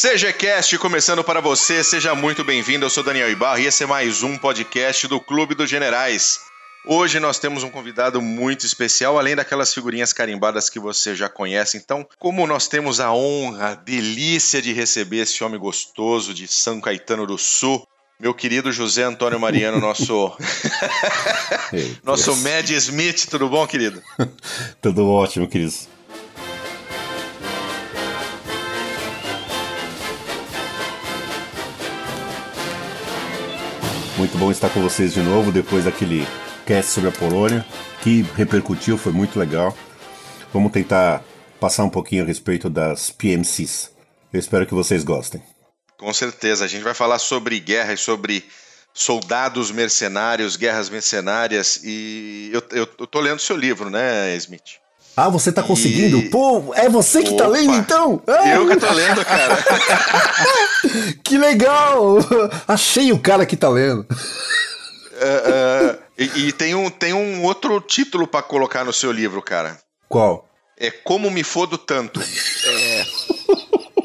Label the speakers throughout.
Speaker 1: CGCast começando para você, seja muito bem-vindo. Eu sou Daniel Ibarra e esse é mais um podcast do Clube dos Generais. Hoje nós temos um convidado muito especial, além daquelas figurinhas carimbadas que você já conhece. Então, como nós temos a honra, a delícia de receber esse homem gostoso de São Caetano do Sul, meu querido José Antônio Mariano, nosso nosso Mad Smith, tudo bom, querido?
Speaker 2: tudo ótimo, querido. Muito bom estar com vocês de novo depois daquele cast sobre a Polônia, que repercutiu, foi muito legal. Vamos tentar passar um pouquinho a respeito das PMCs. Eu espero que vocês gostem.
Speaker 1: Com certeza, a gente vai falar sobre guerra e sobre soldados mercenários, guerras mercenárias e eu, eu, eu tô lendo seu livro, né, Smith?
Speaker 2: Ah, você tá conseguindo? E... Pô, é você que tá Opa, tá lendo então?
Speaker 1: Ah. Eu que tô lendo, cara.
Speaker 2: que legal! Achei o cara que tá lendo.
Speaker 1: Uh, uh, e, e, tem, um, tem um outro título para colocar no seu livro, cara.
Speaker 2: Qual?
Speaker 1: É Como Me Fodo Tanto. É.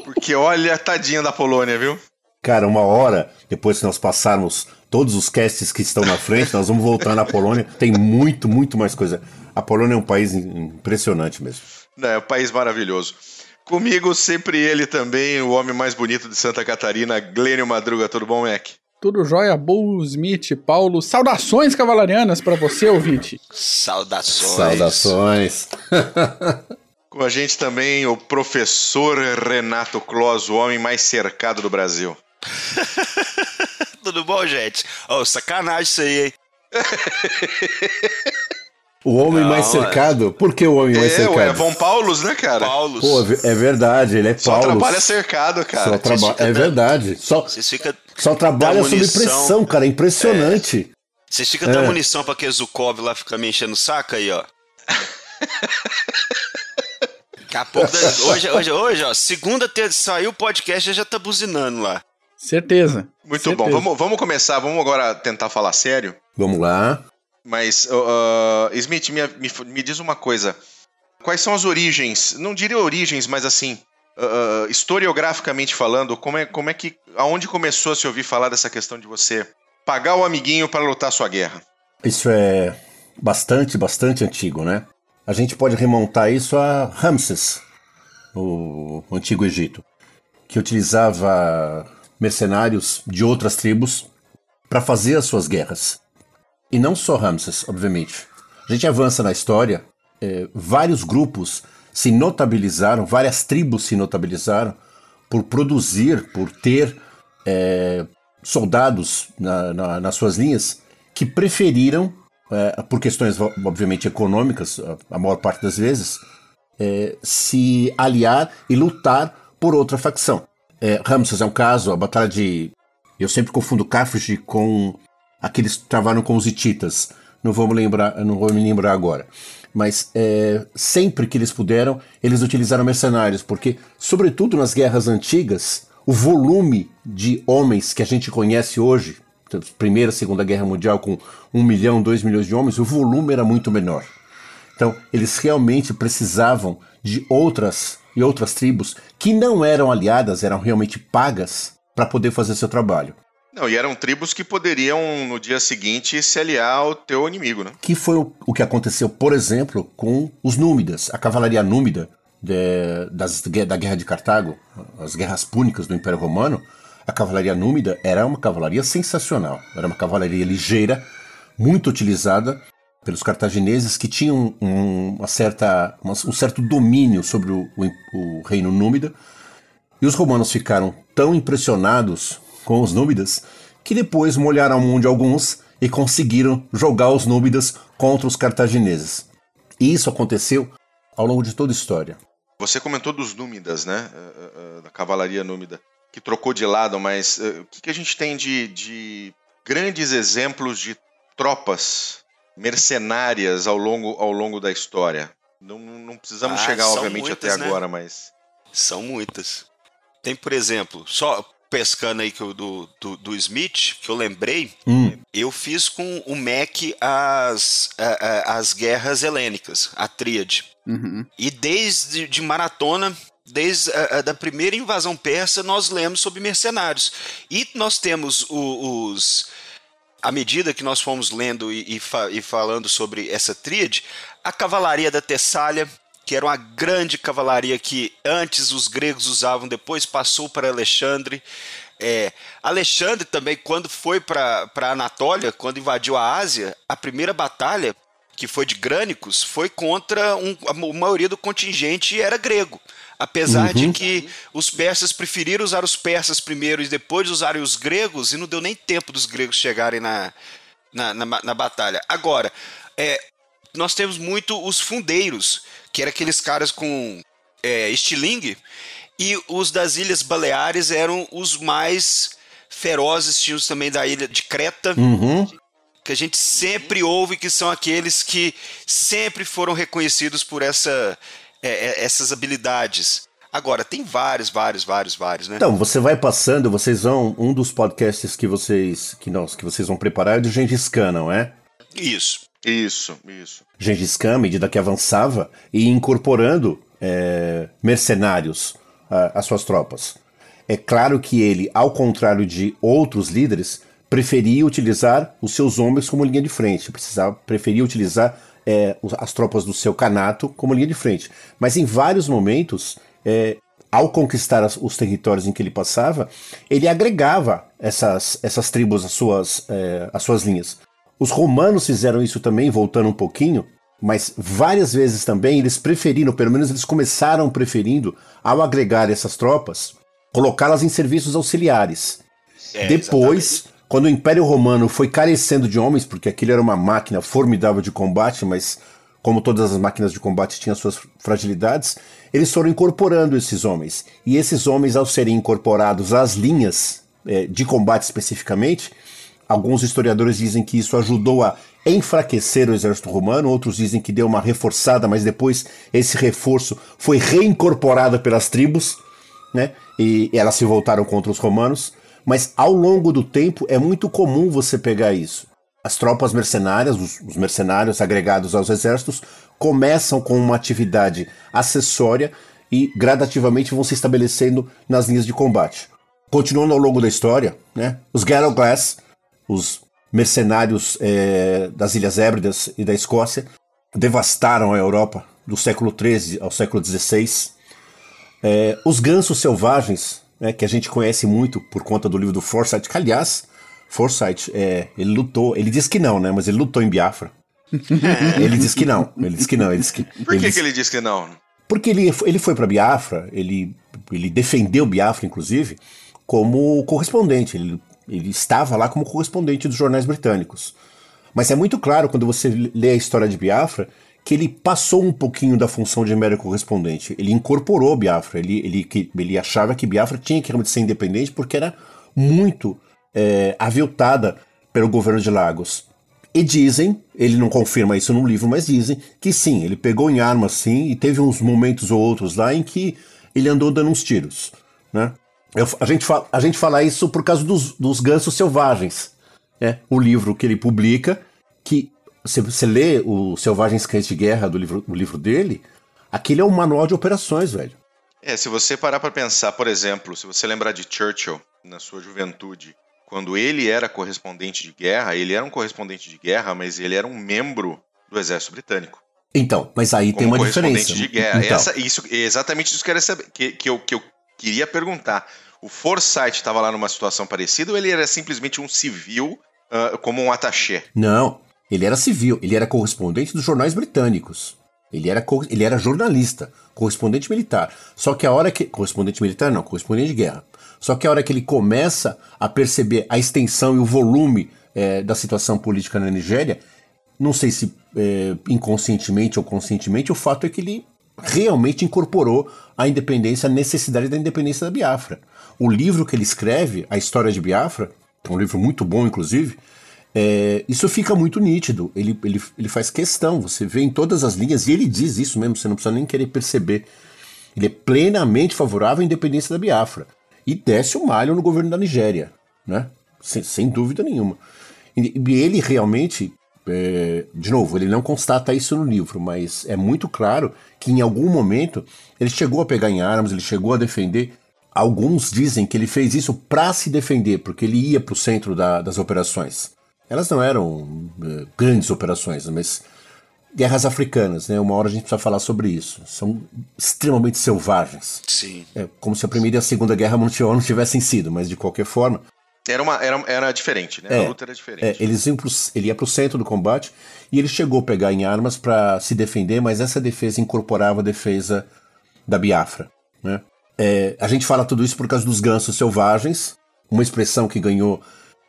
Speaker 1: Porque olha, tadinha da Polônia, viu?
Speaker 2: Cara, uma hora depois que nós passarmos todos os casts que estão na frente, nós vamos voltar na Polônia. Tem muito, muito mais coisa. A Polônia é um país impressionante mesmo.
Speaker 1: É, um país maravilhoso. Comigo, sempre ele também, o homem mais bonito de Santa Catarina, Glênio Madruga. Tudo bom, Mac?
Speaker 3: Tudo jóia, Bull Smith, Paulo. Saudações cavalarianas para você, ouvinte.
Speaker 1: Saudações.
Speaker 2: Saudações.
Speaker 1: Com a gente também o professor Renato Clos, o homem mais cercado do Brasil.
Speaker 4: Tudo bom, gente? Oh, sacanagem isso aí, hein?
Speaker 2: O homem não, mais cercado? Por que o homem é, mais cercado? É
Speaker 1: Von Paulus, né, cara?
Speaker 2: Paulus. Pô, é verdade, ele é Só
Speaker 1: Paulus. Só trabalha cercado, cara.
Speaker 2: Só traba... É verdade. Só, Só trabalha sob pressão, cara. É impressionante.
Speaker 4: É. Vocês ficam é. dando munição pra que Zukov lá fica me enchendo o saco aí, ó. Daqui a pouco, hoje, hoje, hoje, ó, segunda, ter, saiu o podcast, já tá buzinando lá.
Speaker 3: Certeza.
Speaker 1: Muito
Speaker 3: Certeza.
Speaker 1: bom. Vamos, vamos começar, vamos agora tentar falar sério.
Speaker 2: Vamos lá.
Speaker 1: Mas, uh, Smith, me, me, me, diz uma coisa. Quais são as origens? Não diria origens, mas assim, uh, historiograficamente falando, como é, como é que. aonde começou a se ouvir falar dessa questão de você pagar o amiguinho para lutar sua guerra?
Speaker 2: Isso é bastante, bastante antigo, né? A gente pode remontar isso a Ramses, o antigo Egito, que utilizava mercenários de outras tribos para fazer as suas guerras. E não só Ramses, obviamente. A gente avança na história, é, vários grupos se notabilizaram, várias tribos se notabilizaram por produzir, por ter é, soldados na, na, nas suas linhas que preferiram, é, por questões obviamente econômicas, a maior parte das vezes, é, se aliar e lutar por outra facção. É, Ramses é um caso, a batalha de. Eu sempre confundo Carthage com aqueles que travaram com os hititas. Não vou me lembrar, não vou me lembrar agora. Mas é, sempre que eles puderam, eles utilizaram mercenários, porque, sobretudo nas guerras antigas, o volume de homens que a gente conhece hoje, Primeira, Segunda Guerra Mundial, com um milhão, dois milhões de homens, o volume era muito menor. Então, eles realmente precisavam de outras e outras tribos que não eram aliadas, eram realmente pagas para poder fazer seu trabalho.
Speaker 1: Não, e eram tribos que poderiam, no dia seguinte, se aliar ao teu inimigo, né?
Speaker 2: Que foi o, o que aconteceu, por exemplo, com os Númidas, a cavalaria númida de, das, da Guerra de Cartago, as guerras púnicas do Império Romano. A cavalaria númida era uma cavalaria sensacional, era uma cavalaria ligeira, muito utilizada pelos cartagineses que tinham um, uma certa, um certo domínio sobre o, o, o reino númida. E os romanos ficaram tão impressionados com os númidas, que depois molharam a mão de alguns e conseguiram jogar os númidas contra os cartagineses. E isso aconteceu ao longo de toda a história.
Speaker 1: Você comentou dos númidas, né? Eh, eh, eh, da cavalaria númida, que trocou de lado, mas o que, a gente tem de, de grandes exemplos de tropas mercenárias ao longo, ao longo da história? Não, não precisamos ah, chegar, obviamente, muitas, até né? agora, mas.
Speaker 4: São muitas. Tem, por exemplo, só pescando aí que eu, do, do, do, Smith, que eu lembrei, hum. eu fiz com o Mac as, a, a, as guerras helênicas, a tríade. Uhum. E desde de maratona, desde a, a, da primeira invasão persa, nós lemos sobre mercenários. E nós temos o, os. À medida que nós fomos lendo e, e, fa, e falando sobre essa tríade, a cavalaria da Tessália, que era uma grande cavalaria que antes os gregos usavam, depois passou para Alexandre. É, Alexandre também, quando foi para Anatólia, quando invadiu a Ásia, a primeira batalha, que foi de Grânicos, foi contra um, a maioria do contingente era grego. Apesar uhum. de que os persas preferiram usar os persas primeiro e depois usarem os gregos, e não deu nem tempo dos gregos chegarem na, na, na, na batalha. Agora, é, nós temos muito os fundeiros, que eram aqueles caras com é, estilingue, e os das Ilhas Baleares eram os mais ferozes, tinha os também da ilha de Creta,
Speaker 2: uhum.
Speaker 4: que a gente sempre ouve que são aqueles que sempre foram reconhecidos por essa, é, é, essas habilidades. Agora, tem vários, vários, vários, vários, né?
Speaker 2: Então, você vai passando, vocês vão. Um dos podcasts que vocês. que, nós, que vocês vão preparar é do Gengis Khan, não é?
Speaker 4: Isso.
Speaker 1: Isso, isso.
Speaker 2: Gengis Khan, à medida que avançava, e incorporando é, mercenários às suas tropas. É claro que ele, ao contrário de outros líderes, preferia utilizar os seus homens como linha de frente, precisava, preferia utilizar é, as tropas do seu canato como linha de frente. Mas em vários momentos, é, ao conquistar as, os territórios em que ele passava, ele agregava essas, essas tribos às suas, é, às suas linhas. Os romanos fizeram isso também, voltando um pouquinho, mas várias vezes também eles preferiram, pelo menos eles começaram preferindo, ao agregar essas tropas, colocá-las em serviços auxiliares. É, Depois, exatamente. Quando o Império Romano foi carecendo de homens, porque aquilo era uma máquina formidável de combate, mas como todas as máquinas de combate tinham suas fragilidades, eles foram incorporando esses homens. E esses homens, ao serem incorporados às linhas é, de combate especificamente, alguns historiadores dizem que isso ajudou a enfraquecer o exército romano, outros dizem que deu uma reforçada, mas depois esse reforço foi reincorporado pelas tribos, né? E elas se voltaram contra os romanos. Mas ao longo do tempo é muito comum você pegar isso. As tropas mercenárias, os, os mercenários agregados aos exércitos, começam com uma atividade acessória e gradativamente vão se estabelecendo nas linhas de combate. Continuando ao longo da história, né, os Glass, os mercenários é, das Ilhas Hébridas e da Escócia devastaram a Europa do século XIII ao século XVI. É, os gansos selvagens, né, que a gente conhece muito por conta do livro do Forsyth, que aliás, Forsyth, é, ele lutou, ele disse que não, né, mas ele lutou em Biafra. ele disse que não, ele disse que não. Ele disse que,
Speaker 1: por que, ele, que ele disse que não?
Speaker 2: Porque ele, ele foi para Biafra, ele, ele defendeu Biafra, inclusive, como correspondente. Ele ele estava lá como correspondente dos jornais britânicos. Mas é muito claro quando você lê a história de Biafra que ele passou um pouquinho da função de mero correspondente. Ele incorporou Biafra. Ele, ele, ele achava que Biafra tinha que realmente ser independente porque era muito é, aviltada pelo governo de Lagos. E dizem, ele não confirma isso no livro, mas dizem que sim, ele pegou em armas sim e teve uns momentos ou outros lá em que ele andou dando uns tiros, né? Eu, a, gente fala, a gente fala isso por causa dos, dos gansos selvagens. Né? O livro que ele publica, que você, você lê o Selvagens Cães de Guerra do livro, do livro dele, aquele é um manual de operações, velho.
Speaker 1: É, se você parar para pensar, por exemplo, se você lembrar de Churchill na sua juventude, quando ele era correspondente de guerra, ele era um correspondente de guerra, mas ele era um membro do exército britânico.
Speaker 2: Então, mas aí
Speaker 1: Como
Speaker 2: tem uma
Speaker 1: correspondente
Speaker 2: diferença.
Speaker 1: de guerra.
Speaker 2: Então.
Speaker 1: Essa, isso, exatamente isso que eu queria saber, que, que, eu, que eu queria perguntar. O Forsyth estava lá numa situação parecida ou ele era simplesmente um civil uh, como um attaché?
Speaker 2: Não, ele era civil, ele era correspondente dos jornais britânicos. Ele era, ele era jornalista, correspondente militar. Só que a hora que. Correspondente militar não, correspondente de guerra. Só que a hora que ele começa a perceber a extensão e o volume é, da situação política na Nigéria, não sei se é, inconscientemente ou conscientemente, o fato é que ele realmente incorporou a independência, a necessidade da independência da Biafra. O livro que ele escreve, A História de Biafra, é um livro muito bom, inclusive, é, isso fica muito nítido. Ele, ele, ele faz questão, você vê em todas as linhas, e ele diz isso mesmo, você não precisa nem querer perceber. Ele é plenamente favorável à independência da Biafra. E desce o malho no governo da Nigéria, né? sem, sem dúvida nenhuma. E ele realmente é, de novo, ele não constata isso no livro, mas é muito claro que em algum momento ele chegou a pegar em armas, ele chegou a defender. Alguns dizem que ele fez isso para se defender, porque ele ia para o centro da, das operações. Elas não eram é, grandes operações, mas guerras africanas, né? Uma hora a gente precisa falar sobre isso. São extremamente selvagens.
Speaker 4: Sim.
Speaker 2: É como se a Primeira e a Segunda Guerra Mundial não tivessem sido, mas de qualquer forma.
Speaker 1: Era, uma, era, era diferente, né?
Speaker 2: É,
Speaker 1: a luta era diferente.
Speaker 2: É, eles iam pro, ele ia para o centro do combate e ele chegou a pegar em armas para se defender, mas essa defesa incorporava a defesa da Biafra. Né? É, a gente fala tudo isso por causa dos gansos selvagens, uma expressão que ganhou,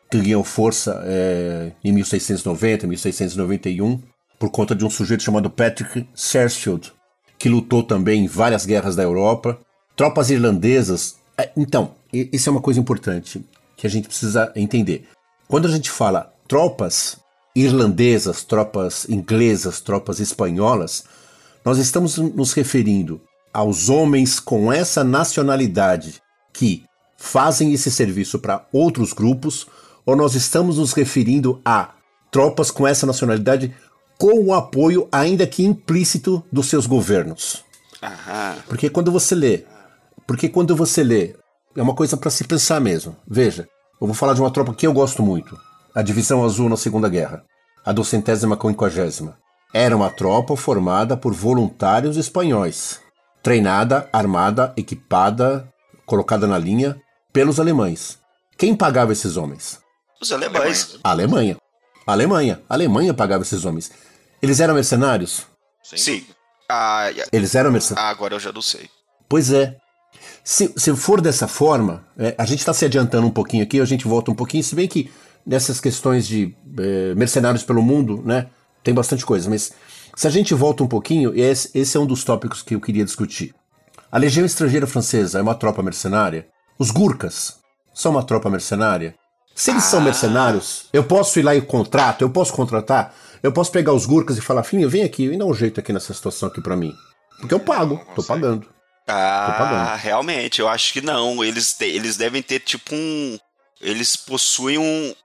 Speaker 2: que ganhou força é, em 1690, 1691 por conta de um sujeito chamado Patrick Sarsfield, que lutou também em várias guerras da Europa. Tropas irlandesas. É, então, isso é uma coisa importante que a gente precisa entender. Quando a gente fala tropas irlandesas, tropas inglesas, tropas espanholas, nós estamos nos referindo aos homens com essa nacionalidade que fazem esse serviço para outros grupos, ou nós estamos nos referindo a tropas com essa nacionalidade com o apoio, ainda que implícito, dos seus governos.
Speaker 4: Aham.
Speaker 2: Porque quando você lê, porque quando você lê, é uma coisa para se pensar mesmo. Veja, eu vou falar de uma tropa que eu gosto muito, a Divisão Azul na Segunda Guerra, a docentésima quinquagésima. Era uma tropa formada por voluntários espanhóis, treinada, armada, equipada, colocada na linha pelos alemães. Quem pagava esses homens?
Speaker 4: Os alemães.
Speaker 2: Alemanha. Alemanha. Alemanha pagava esses homens. Eles eram mercenários?
Speaker 4: Sim.
Speaker 1: dúvida.
Speaker 4: Ah,
Speaker 2: Eles eram mercenários.
Speaker 4: ah, agora eu já não sei.
Speaker 2: Pois é. Se, se for dessa forma, é, a gente está se adiantando um pouquinho aqui, a gente volta um pouquinho, se bem que nessas questões de é, mercenários pelo mundo, né, tem bastante coisa, mas se a gente volta um pouquinho, esse, esse é um dos tópicos que eu queria discutir. A Legião Estrangeira Francesa é uma tropa mercenária? Os Gurkhas são uma tropa mercenária? Se eles são
Speaker 4: Ah.
Speaker 2: mercenários, eu posso ir lá e contrato, eu posso contratar, eu posso pegar os Gurkhas e falar, filho, vem aqui e dá um jeito aqui nessa situação aqui pra mim. Porque eu pago, tô pagando.
Speaker 4: Ah,
Speaker 2: pagando.
Speaker 4: realmente, eu acho que não. Eles, te- eles devem ter tipo um. Eles possuem um,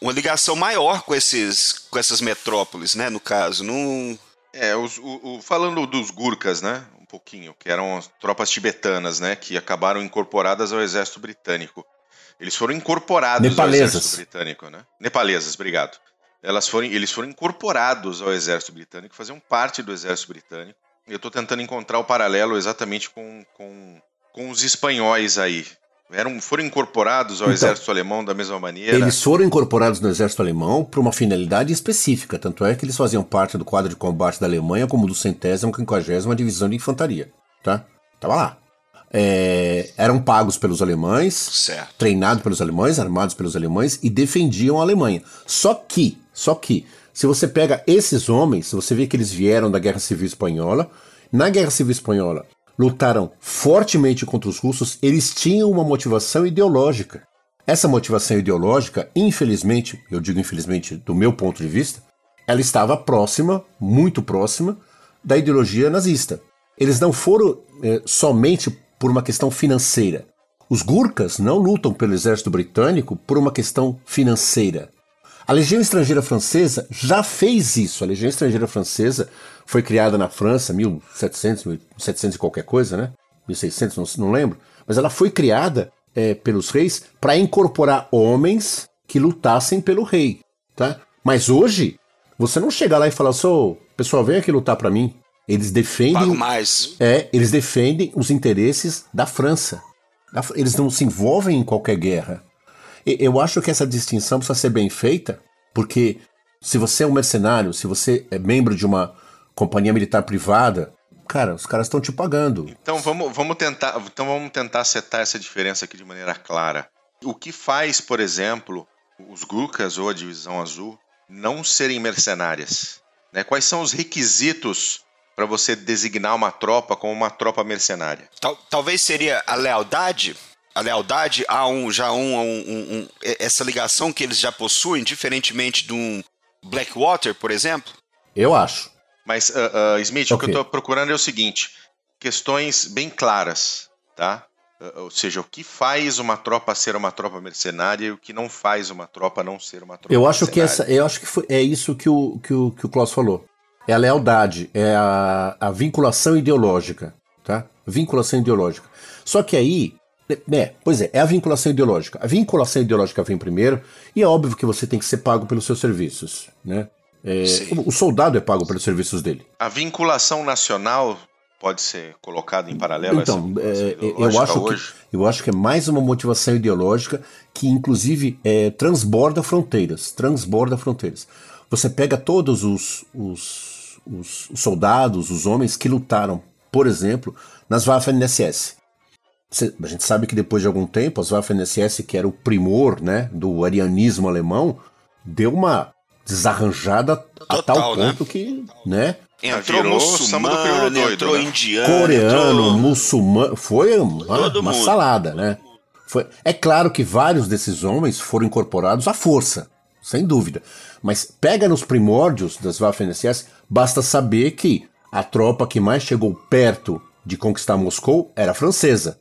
Speaker 4: uma ligação maior com esses com essas metrópoles, né? No caso, não.
Speaker 1: É, os- o- o- falando dos Gurkhas, né? Um pouquinho, que eram as tropas tibetanas, né? Que acabaram incorporadas ao exército britânico. Eles foram incorporados
Speaker 2: Nepalesas.
Speaker 1: ao exército britânico, né? Nepalesas, obrigado. Elas foram, eles foram incorporados ao exército britânico, faziam parte do exército britânico. E eu estou tentando encontrar o paralelo exatamente com, com, com os espanhóis aí. Eram, foram incorporados ao
Speaker 2: Então,
Speaker 1: exército alemão da mesma maneira.
Speaker 2: Eles foram incorporados no exército alemão por uma finalidade específica, tanto é que eles faziam parte do quadro de combate da Alemanha como do centésimo quinquagésima divisão de infantaria, tá? Tava lá. É, eram pagos pelos alemães,
Speaker 4: Certo.
Speaker 2: treinados pelos alemães, armados pelos alemães e defendiam a Alemanha. Só que, só que, se você pega esses homens, você vê que eles vieram da Guerra Civil Espanhola. Na Guerra Civil Espanhola, lutaram fortemente contra os russos, eles tinham uma motivação ideológica. Essa motivação ideológica, infelizmente, eu digo infelizmente do meu ponto de vista, ela estava próxima, muito próxima, da ideologia nazista. Eles não foram eh, somente por uma questão financeira. Os Gurkhas não lutam pelo exército britânico por uma questão financeira. A Legião Estrangeira Francesa já fez isso. A Legião Estrangeira Francesa foi criada na França, 1700, 1700 e qualquer coisa, né? 1600, não, não lembro. Mas ela foi criada eh, pelos reis para incorporar homens que lutassem pelo rei, tá? Mas hoje, você não chega lá e fala, sou pessoal, vem aqui lutar para mim. Eles defendem
Speaker 4: Pago mais.
Speaker 2: é, eles defendem os interesses da França. Eles não se envolvem em qualquer guerra. Eu acho que essa distinção precisa ser bem feita, porque se você é um mercenário, se você é membro de uma companhia militar privada, cara, os caras estão te pagando.
Speaker 1: Então vamos, vamos tentar, então vamos tentar setar essa diferença aqui de maneira clara. O que faz, por exemplo, os Gurkhas ou a Divisão Azul não serem mercenárias? Né? Quais são os requisitos para você designar uma tropa como uma tropa mercenária?
Speaker 4: Tal- talvez seria a lealdade. A lealdade a um já um, um- um- essa ligação que eles já possuem, diferentemente de um Blackwater, por exemplo.
Speaker 2: Eu acho.
Speaker 1: Mas, ah, ah, Smith, o que eu estou procurando é o seguinte: questões bem claras, tá? Uh, ou seja, o que faz uma tropa ser uma tropa mercenária e o que não faz uma tropa não ser uma tropa
Speaker 2: eu acho mercenária. que essa Eu acho que foi, é isso que o, que, o, que o Klaus falou. É a lealdade, é a, a vinculação ideológica. Tá? Vinculação ideológica. Só que aí, é, pois é, é a vinculação ideológica. A vinculação ideológica vem primeiro, e é óbvio que você tem que ser pago pelos seus serviços. Né? É, o soldado é pago pelos serviços dele.
Speaker 1: A vinculação nacional pode ser colocada em paralelo
Speaker 2: então, é, eu acho hoje? que eu acho que é mais uma motivação ideológica que inclusive é, transborda fronteiras, transborda fronteiras. Você pega todos os, os, os, soldados, os homens que lutaram, por exemplo, nas Waffen-SS. A gente sabe que depois de algum tempo, as Waffen-SS, que era o primor né, do arianismo alemão, deu uma desarranjada Total, a tal né? ponto que, né?
Speaker 4: Entrou muçulmano, entrou né? indiano,
Speaker 2: coreano, entrou... muçulmano, foi uma, uma salada, né? Foi, é claro que vários desses homens foram incorporados à força, sem dúvida. Mas pega nos primórdios das Waffen-SS, basta saber que a tropa que mais chegou perto de conquistar Moscou era francesa.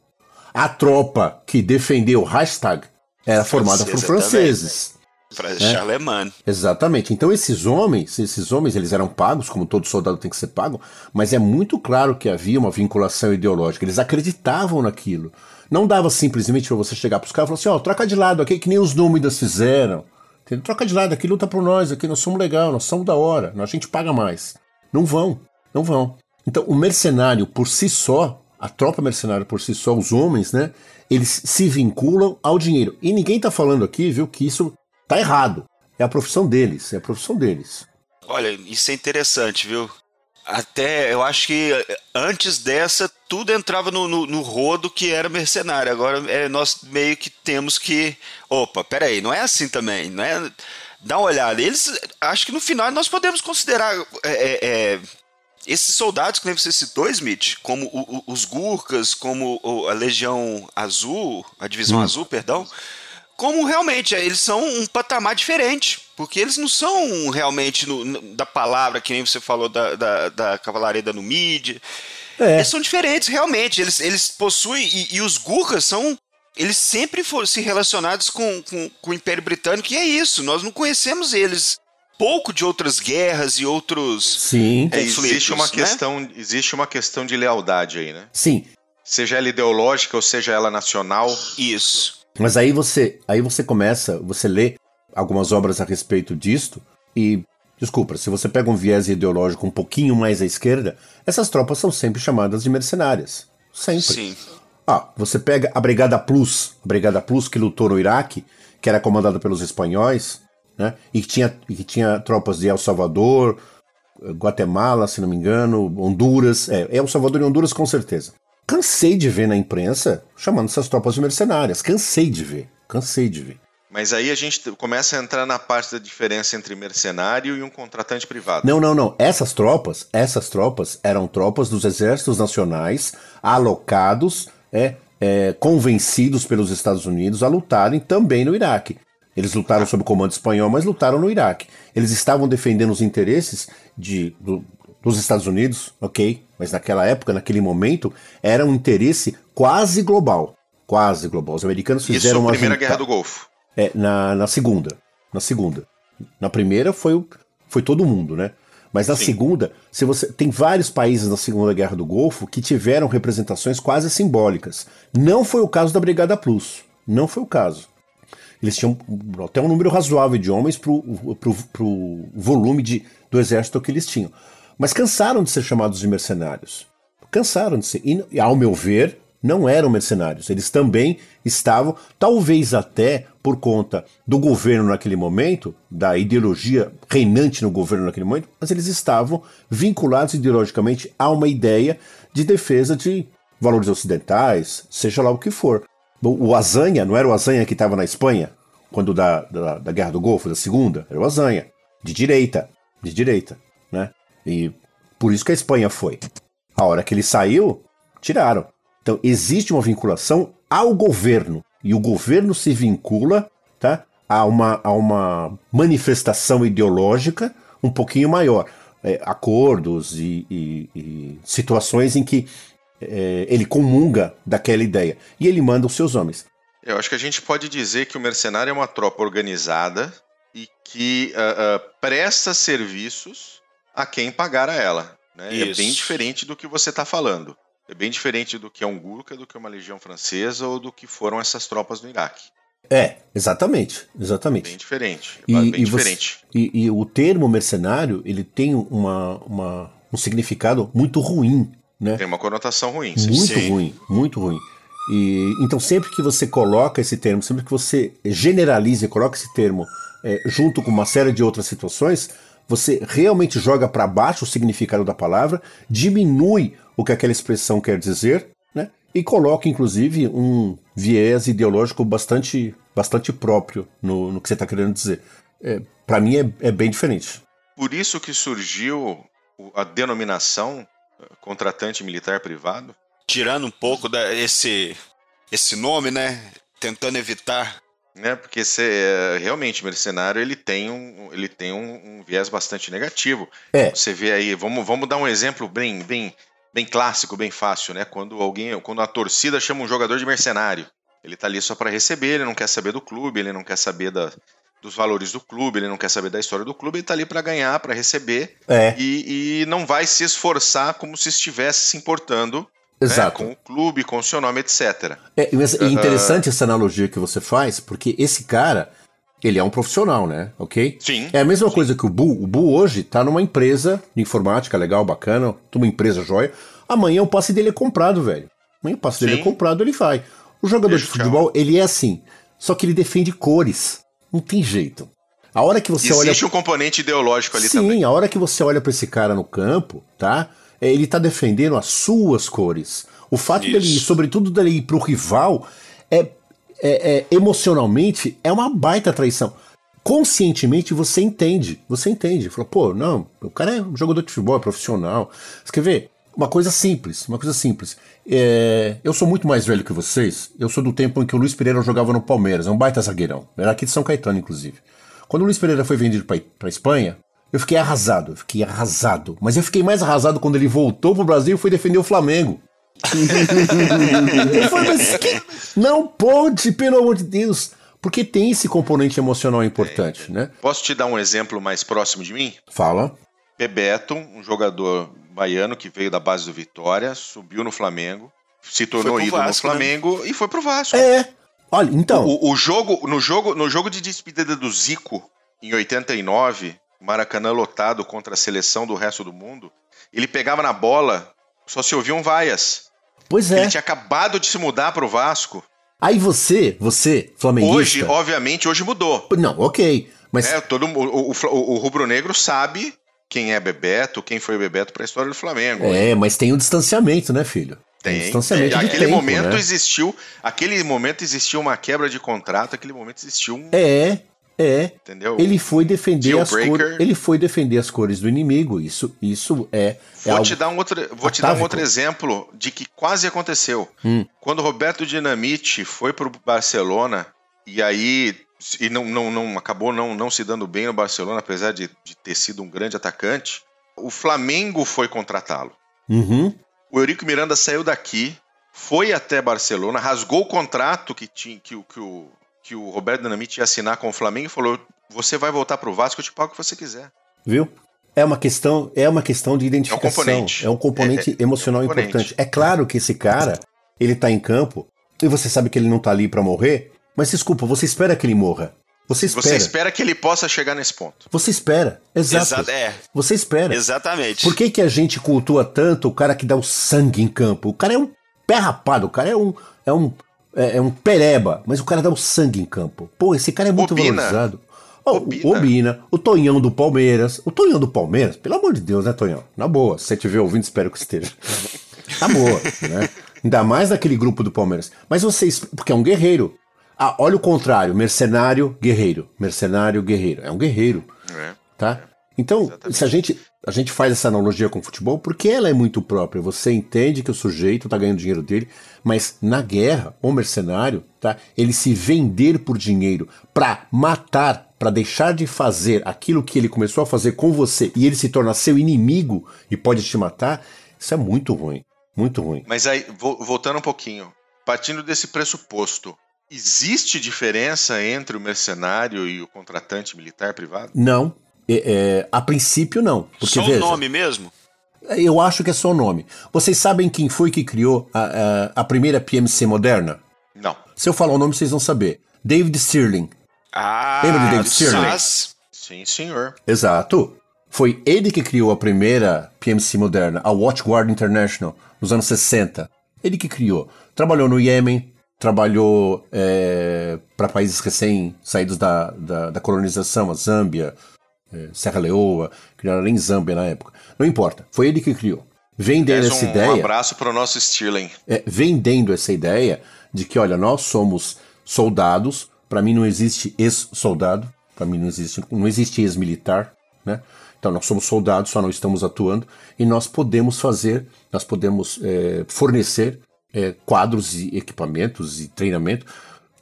Speaker 2: A tropa que defendeu Reichstag era formada por franceses. Também.
Speaker 4: França é. alemã.
Speaker 2: Exatamente. Então esses homens, esses homens, eles eram pagos, como todo soldado tem que ser pago, mas é muito claro que havia uma vinculação ideológica. Eles acreditavam naquilo. Não dava simplesmente para você chegar para os caras e falar assim, ó, oh, troca de lado aqui, que nem os númidas fizeram. Entendeu? Troca de lado aqui, luta por nós, aqui nós somos legal, nós somos da hora, a gente paga mais. Não vão, não vão. Então o mercenário por si só, a tropa mercenária por si só, os homens, né? Eles se vinculam ao dinheiro. E ninguém está falando aqui, viu, que isso Tá errado. É a profissão deles, é a profissão deles.
Speaker 4: Olha, isso é interessante, viu? Até eu acho que antes dessa tudo entrava no, no, no, rodo que era mercenário. Agora é, nós meio que temos que. Opa, peraí, não é assim também. Não é. Dá uma olhada. Eles. Acho que no final nós podemos considerar. É, é, esses soldados que você citou, Smith, como o, o, os Gurkas, como a Legião Azul, a Divisão hum. Azul, perdão, como realmente eles são um patamar diferente. Porque eles não são realmente no, no, da palavra, que nem você falou da, da, da cavalaria da Numídia. É. Eles são diferentes, realmente. Eles, eles possuem. E, e os Gurkhas são. Eles sempre foram se relacionados com, com, com o Império Britânico, e é isso. Nós não conhecemos eles pouco de outras guerras e outros
Speaker 2: Sim.
Speaker 1: É, existe uma né? questão existe uma questão de lealdade aí né
Speaker 2: sim
Speaker 1: seja ela ideológica ou seja ela nacional
Speaker 4: isso
Speaker 2: mas aí você, aí você começa, você lê algumas obras a respeito disto e Desculpa, se você pega um viés ideológico um pouquinho mais à esquerda, essas tropas são sempre chamadas de mercenárias. Sempre.
Speaker 4: Sim.
Speaker 2: Ah, você pega a Brigada Plus, a Brigada Plus que lutou no Iraque, que era comandada pelos espanhóis, né? E que tinha, e que tinha tropas de El Salvador, Guatemala, se não me engano, Honduras. É, El Salvador e Honduras com certeza. Cansei de ver na imprensa chamando essas tropas de mercenárias. Cansei de ver. Cansei de ver.
Speaker 1: Mas aí a gente começa a entrar na parte da diferença entre mercenário e um contratante privado.
Speaker 2: Não, não, não. Essas tropas, essas tropas eram tropas dos exércitos nacionais alocados, é, é, convencidos pelos Estados Unidos a lutarem também no Iraque. Eles lutaram sob o comando espanhol, mas lutaram no Iraque. Eles estavam defendendo os interesses de, do, dos Estados Unidos, ok, mas naquela época, naquele momento, era um interesse quase global. Quase global. Os americanos fizeram Isso,
Speaker 1: uma. Primeira Guerra do Golfo.
Speaker 2: É, na, na segunda. Na segunda. Na primeira foi, foi todo mundo, né? Mas na Sim. segunda, se você tem vários países na Segunda Guerra do Golfo que tiveram representações quase simbólicas. Não foi o caso da Brigada Plus. Não foi o caso. Eles tinham até um número razoável de homens para o volume de, do exército que eles tinham. Mas cansaram de ser chamados de mercenários. Cansaram de ser. E, ao meu ver, não eram mercenários. Eles também estavam, talvez até por conta do governo naquele momento, da ideologia reinante no governo naquele momento, mas eles estavam vinculados ideologicamente a uma ideia de defesa de valores ocidentais, seja lá o que for. O Azanha, não era o Azanha que estava na Espanha, quando da, da, da Guerra do Golfo, da Segunda? Era o Azanha, de direita, de direita? E por isso que a Espanha foi. A hora que ele saiu, tiraram. Então existe uma vinculação ao governo. E o governo se vincula tá, a, uma, a uma manifestação ideológica um pouquinho maior. É, acordos e, e, e situações em que é, ele comunga daquela ideia. E ele manda os seus homens.
Speaker 1: Eu acho que a gente pode dizer que o mercenário é uma tropa organizada e que uh, uh, presta serviços a quem pagar a ela. Né? É bem diferente do que você está falando. É bem diferente do que é um Gurkha, do que uma legião francesa ou do que foram essas tropas no Iraque.
Speaker 2: É, exatamente, exatamente.
Speaker 1: Bem diferente,
Speaker 2: e,
Speaker 1: bem
Speaker 2: e
Speaker 1: diferente.
Speaker 2: Você, e, e, o termo mercenário, ele tem uma, uma, um significado muito ruim, né?
Speaker 1: Tem uma conotação ruim.
Speaker 2: Sim. Muito sim. ruim, muito ruim. E, então sempre que você coloca esse termo, sempre que você generaliza e coloca esse termo é, junto com uma série de outras situações, você realmente joga para baixo o significado da palavra, diminui o que aquela expressão quer dizer, né? E coloca, inclusive, um viés ideológico bastante, bastante próprio no, no que você está querendo dizer. É, para mim é, é bem diferente.
Speaker 1: Por isso que surgiu a denominação eh, contratante militar privado?
Speaker 4: Tirando um pouco da, esse, esse nome, né? Tentando evitar
Speaker 1: né? Porque você, realmente, mercenário ele tem um, ele tem um, um viés bastante negativo.
Speaker 2: É.
Speaker 1: Você vê aí, vamos, vamos dar um exemplo bem, bem, bem clássico, bem fácil, né? Quando alguém, quando a torcida chama um jogador de mercenário, ele tá ali só para receber, ele não quer saber do clube, ele não quer saber da, dos valores do clube, ele não quer saber da história do clube, ele tá ali para ganhar, para receber
Speaker 2: é.
Speaker 1: e, e não vai se esforçar como se estivesse se importando
Speaker 2: Exato.
Speaker 1: Né, com o clube, com o seu nome, etc.
Speaker 2: É, é interessante essa analogia que você faz, porque esse cara, ele é um profissional, né? Ok?
Speaker 1: Sim.
Speaker 2: É a mesma
Speaker 1: sim.
Speaker 2: coisa que o Bu. O Bu hoje tá numa empresa de informática legal, bacana, uma empresa joia. Amanhã o passe dele é comprado, velho. Amanhã o passe sim. dele é comprado, ele vai. O jogador Deixa de futebol, tchau. ele é assim. Só que ele defende cores. Não tem jeito. A hora que você
Speaker 1: Existe
Speaker 2: olha.
Speaker 1: Existe um componente ideológico ali
Speaker 2: Sim,
Speaker 1: também.
Speaker 2: Sim, a hora que você olha para esse cara no campo, tá? Ele tá defendendo as suas cores. O fato Isso. dele, sobretudo dele ir pro rival, é, é, é, emocionalmente é uma baita traição. Conscientemente você entende, você entende. Fala, pô, não, o cara é um jogador de futebol, é profissional. Você quer ver? Uma coisa simples, uma coisa simples. É, eu sou muito mais velho que vocês. Eu sou do tempo em que o Luiz Pereira jogava no Palmeiras, é um baita zagueirão. Era aqui de São Caetano, inclusive. Quando o Luiz Pereira foi vendido para Espanha, eu fiquei arrasado, eu fiquei arrasado. Mas eu fiquei mais arrasado quando ele voltou pro Brasil e foi defender o Flamengo. eu falei, mas que... Não pode, pelo amor de Deus. Porque tem esse componente emocional importante, é. né?
Speaker 1: Posso te dar um exemplo mais próximo de mim?
Speaker 2: Fala.
Speaker 1: Bebeto, um jogador baiano que veio da base do Vitória, subiu no Flamengo, se tornou ídolo no Flamengo né? e foi pro Vasco.
Speaker 2: É. Olha, então.
Speaker 1: O, o, jogo, no jogo, no jogo de despedida do Zico, em 89, Maracanã lotado contra a seleção do resto do mundo, ele pegava na bola, só se ouviam vaias.
Speaker 2: Pois é.
Speaker 1: Ele tinha acabado de se mudar pro Vasco.
Speaker 2: Aí você, você, flamenguista...
Speaker 1: Hoje, obviamente, hoje mudou.
Speaker 2: Não, ok. Mas...
Speaker 1: É, todo, o, o, o, o rubro-negro sabe quem é Bebeto, quem foi Bebeto para a história do Flamengo.
Speaker 2: É, mas tem o um distanciamento, né, filho?
Speaker 1: Tem.
Speaker 2: Um distanciamento
Speaker 1: tem. aquele
Speaker 2: tempo,
Speaker 1: momento
Speaker 2: né?
Speaker 1: existiu, aquele momento existiu uma quebra de contrato, aquele momento existiu um
Speaker 2: É, é.
Speaker 1: Entendeu?
Speaker 2: Ele foi defender as cores. Ele foi defender as cores do inimigo. Isso, isso é.
Speaker 1: Vou
Speaker 2: é
Speaker 1: te dar um outro, vou te dar um outro exemplo de que quase aconteceu.
Speaker 2: Hum.
Speaker 1: Quando Roberto Dinamite foi para o Barcelona e aí e não, não, não acabou não, não se dando bem no Barcelona, apesar de, de ter sido um grande atacante, o Flamengo foi contratá-lo.
Speaker 2: Uhum.
Speaker 1: O Eurico Miranda saiu daqui, foi até Barcelona, rasgou o contrato que tinha que, que o que o Roberto Dinamite ia assinar com o Flamengo e falou: você vai voltar pro Vasco, eu te pago o que você quiser.
Speaker 2: Viu? É uma questão, é uma questão de identificação.
Speaker 1: É um componente,
Speaker 2: é um componente
Speaker 1: é,
Speaker 2: emocional
Speaker 1: é um componente.
Speaker 2: importante. É claro que esse cara, ele tá em campo e você sabe que ele não tá ali para morrer, mas desculpa, você espera que ele morra. Você espera.
Speaker 1: Você espera que ele possa chegar nesse ponto.
Speaker 2: Você espera. Exato.
Speaker 4: Exa é.
Speaker 2: Você espera.
Speaker 4: Exatamente.
Speaker 2: Por que, que a gente cultua tanto o cara que dá o sangue em campo? O cara é um pé rapado, o cara é um, é um é, é, um pereba, mas o cara dá o sangue em campo. Pô, esse cara é muito
Speaker 1: Obina.
Speaker 2: valorizado. Oh,
Speaker 1: Obina.
Speaker 2: O Obina, o Tonhão do Palmeiras. O Tonhão do Palmeiras, pelo amor de Deus, né, Tonhão? Na boa, se você estiver ouvindo, espero que esteja. Na boa, né? Ainda mais daquele grupo do Palmeiras. Mas vocês, porque é um guerreiro. Ah, olha o contrário, mercenário, guerreiro. Mercenário, guerreiro. É um guerreiro.
Speaker 1: É.
Speaker 2: Tá? Então,
Speaker 1: Exatamente.
Speaker 2: se a gente, a gente faz essa analogia com o futebol, porque ela é muito própria. Você entende que o sujeito está ganhando dinheiro dele, mas na guerra, o mercenário, tá? Ele se vender por dinheiro para matar, para deixar de fazer aquilo que ele começou a fazer com você e ele se torna seu inimigo e pode te matar, isso é muito ruim. Muito ruim.
Speaker 1: Mas aí, voltando um pouquinho, partindo desse pressuposto, existe diferença entre o mercenário e o contratante militar privado?
Speaker 2: Não. É, é, a princípio, não. Porque,
Speaker 4: só
Speaker 2: veja,
Speaker 4: o nome mesmo?
Speaker 2: Eu acho que é só o nome. Vocês sabem quem foi que criou a, a, a primeira PMC moderna?
Speaker 1: Não.
Speaker 2: Se eu falar o nome, vocês vão saber. David Stirling.
Speaker 4: Ah,
Speaker 2: Lembra de David Stirling?
Speaker 1: Sim, senhor.
Speaker 2: Exato. Foi ele que criou a primeira PMC moderna, a Watchguard International, nos anos 60. Ele que criou. Trabalhou no Iêmen, trabalhou é, para países recém-saídos da, da, da, colonização, a Zâmbia, é, Serra Leoa, criaram em Zâmbia na época. Não importa, foi ele que criou. Vendendo essa
Speaker 1: um,
Speaker 2: ideia.
Speaker 1: Um abraço para o nosso Stirling.
Speaker 2: É, vendendo essa ideia de que, olha, nós somos soldados, para mim não existe ex-soldado, para mim não existe, não existe ex-militar, né? Então nós somos soldados, só não estamos atuando e nós podemos fazer, nós podemos é, fornecer é, quadros e equipamentos e treinamento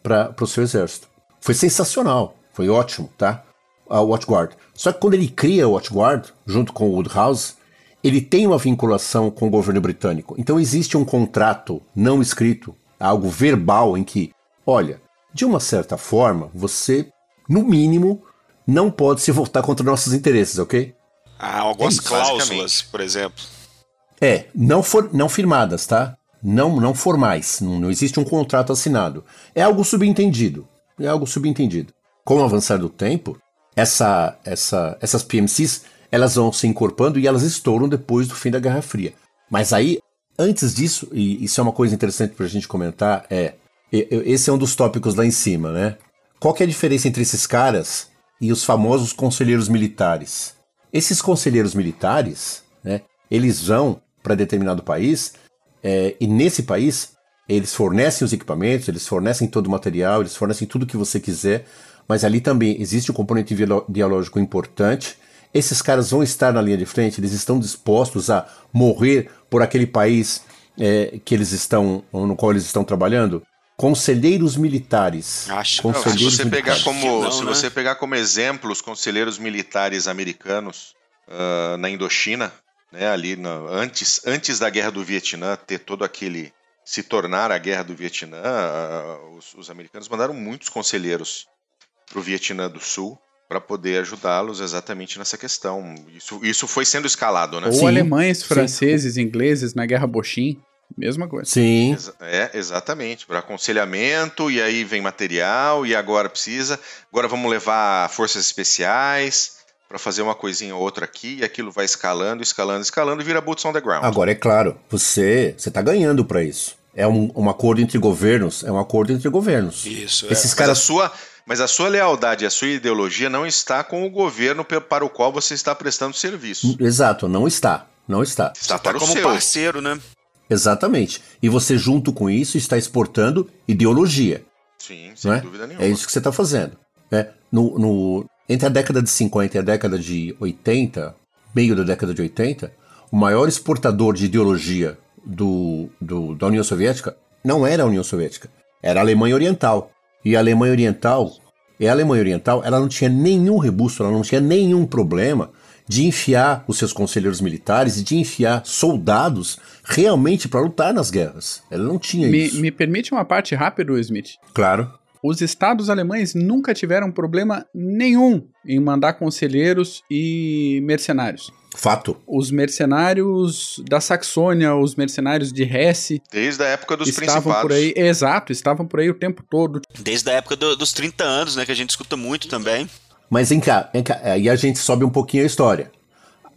Speaker 2: para o seu exército. Foi sensacional, foi ótimo, tá? A Watchguard. Só que quando ele cria a Watchguard, junto com o Woodhouse, ele tem uma vinculação com o governo britânico. Então existe um contrato não escrito, algo verbal em que, olha, de uma certa forma, você, no mínimo, não pode se voltar contra nossos interesses, ok?
Speaker 4: Ah, algumas é cláusulas, por exemplo.
Speaker 2: É, não, for, não firmadas, tá? Não, não formais. Não, não existe um contrato assinado. É algo subentendido. É algo subentendido. Com o avançar do tempo, essa, essa, essas PMCs elas vão se encorpando e elas estouram depois do fim da Guerra Fria. Mas aí, antes disso, e isso é uma coisa interessante para a gente comentar, é esse é um dos tópicos lá em cima, né? Qual que é a diferença entre esses caras e os famosos conselheiros militares? Esses conselheiros militares, né, eles vão para determinado país é, e nesse país eles fornecem os equipamentos, eles fornecem todo o material, eles fornecem tudo que você quiser, mas ali também existe um componente ideológico importante. Esses caras vão estar na linha de frente, eles estão dispostos a morrer por aquele país é, que eles estão, no qual eles estão trabalhando? Conselheiros militares.
Speaker 4: Acho
Speaker 2: conselheiros
Speaker 1: se você
Speaker 2: militares.
Speaker 1: pegar como
Speaker 4: Não,
Speaker 1: se
Speaker 4: né?
Speaker 1: você pegar como exemplo os conselheiros militares americanos ah, na Indochina, né, ali na- antes antes da guerra do Vietnã ter todo aquele se tornar a guerra do Vietnã, ah, os, os americanos mandaram muitos conselheiros para o Vietnã do Sul para poder ajudá-los exatamente nessa questão. Isso, isso foi sendo escalado, né?
Speaker 3: Ou
Speaker 2: Sim,
Speaker 3: alemães,
Speaker 2: sim.
Speaker 3: franceses, ingleses na Guerra Bochim. Mesma coisa.
Speaker 2: Sim,
Speaker 1: É, exatamente. Para aconselhamento, e aí vem material, e agora precisa. Agora vamos levar forças especiais para fazer uma coisinha ou outra aqui, e aquilo vai escalando, escalando, escalando, e vira boots on the ground.
Speaker 2: Agora é claro, você você está ganhando para isso. É um, um acordo entre governos, é um acordo entre governos.
Speaker 4: Isso, é.
Speaker 2: Esses
Speaker 1: mas, a
Speaker 2: caras
Speaker 1: sua, mas a sua lealdade, a sua ideologia não está com o governo para o qual você está prestando serviço.
Speaker 2: Exato, não está. Não está.
Speaker 1: Está
Speaker 4: Tá
Speaker 1: para o
Speaker 4: como
Speaker 1: seu.
Speaker 4: parceiro, né?
Speaker 2: Exatamente. E você, junto com isso, está exportando ideologia.
Speaker 1: Sim, sem
Speaker 2: não é?
Speaker 1: dúvida nenhuma.
Speaker 2: É isso que você está fazendo. Né? No, no- entre a década de 50 e a década de 80, meio da década de 80, o maior exportador de ideologia do, do- da União Soviética não era a União Soviética, era a Alemanha Oriental. E a Alemanha Oriental, e a Alemanha Oriental, ela não tinha nenhum rebusto, ela não tinha nenhum problema de enfiar os seus conselheiros militares e de enfiar soldados realmente para lutar nas guerras. Ela não tinha
Speaker 3: Me,
Speaker 2: isso.
Speaker 3: me permite uma parte rápida, Smith.
Speaker 2: Claro.
Speaker 3: Os estados alemães nunca tiveram problema nenhum em mandar conselheiros e mercenários.
Speaker 2: Fato.
Speaker 3: Os mercenários da Saxônia, os mercenários de Hesse,
Speaker 1: Desde a época dos
Speaker 3: estavam
Speaker 1: principados.
Speaker 3: por aí. Exato, estavam por aí o tempo todo.
Speaker 4: Desde a época do- dos 30 anos, né? Que a gente escuta muito também.
Speaker 2: Mas vem cá, vem cá, aí a gente sobe um pouquinho a história.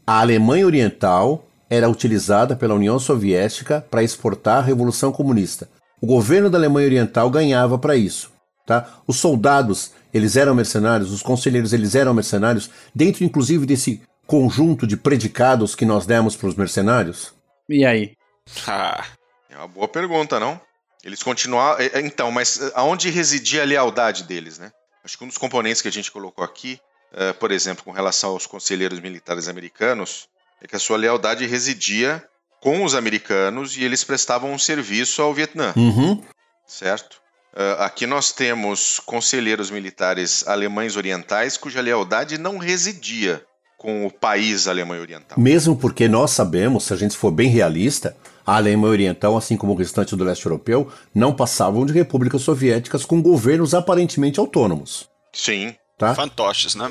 Speaker 2: A Alemanha Oriental era utilizada pela União Soviética para exportar a Revolução Comunista. O governo da Alemanha Oriental ganhava para isso. Tá? Os soldados, eles eram mercenários, os conselheiros, eles eram mercenários, dentro inclusive desse conjunto de predicados que nós demos para os mercenários.
Speaker 3: E aí?
Speaker 4: Ah,
Speaker 1: É uma boa pergunta, não? Eles continuaram. é, é, Então, mas é, aonde residia a lealdade deles, né? Acho que um dos componentes que a gente colocou aqui, é, por exemplo, com relação aos conselheiros militares americanos, é que a sua lealdade residia com os americanos e eles prestavam um serviço ao Vietnã,
Speaker 2: Uhum.
Speaker 1: certo? É, aqui nós temos conselheiros militares alemães orientais cuja lealdade não residia com o país Alemanha Oriental.
Speaker 2: Mesmo porque nós sabemos, se a gente for bem realista, a Alemanha Oriental, assim como o restante do leste europeu, não passavam de repúblicas soviéticas com governos aparentemente autônomos.
Speaker 1: Sim.
Speaker 2: Tá?
Speaker 4: Fantoches, né?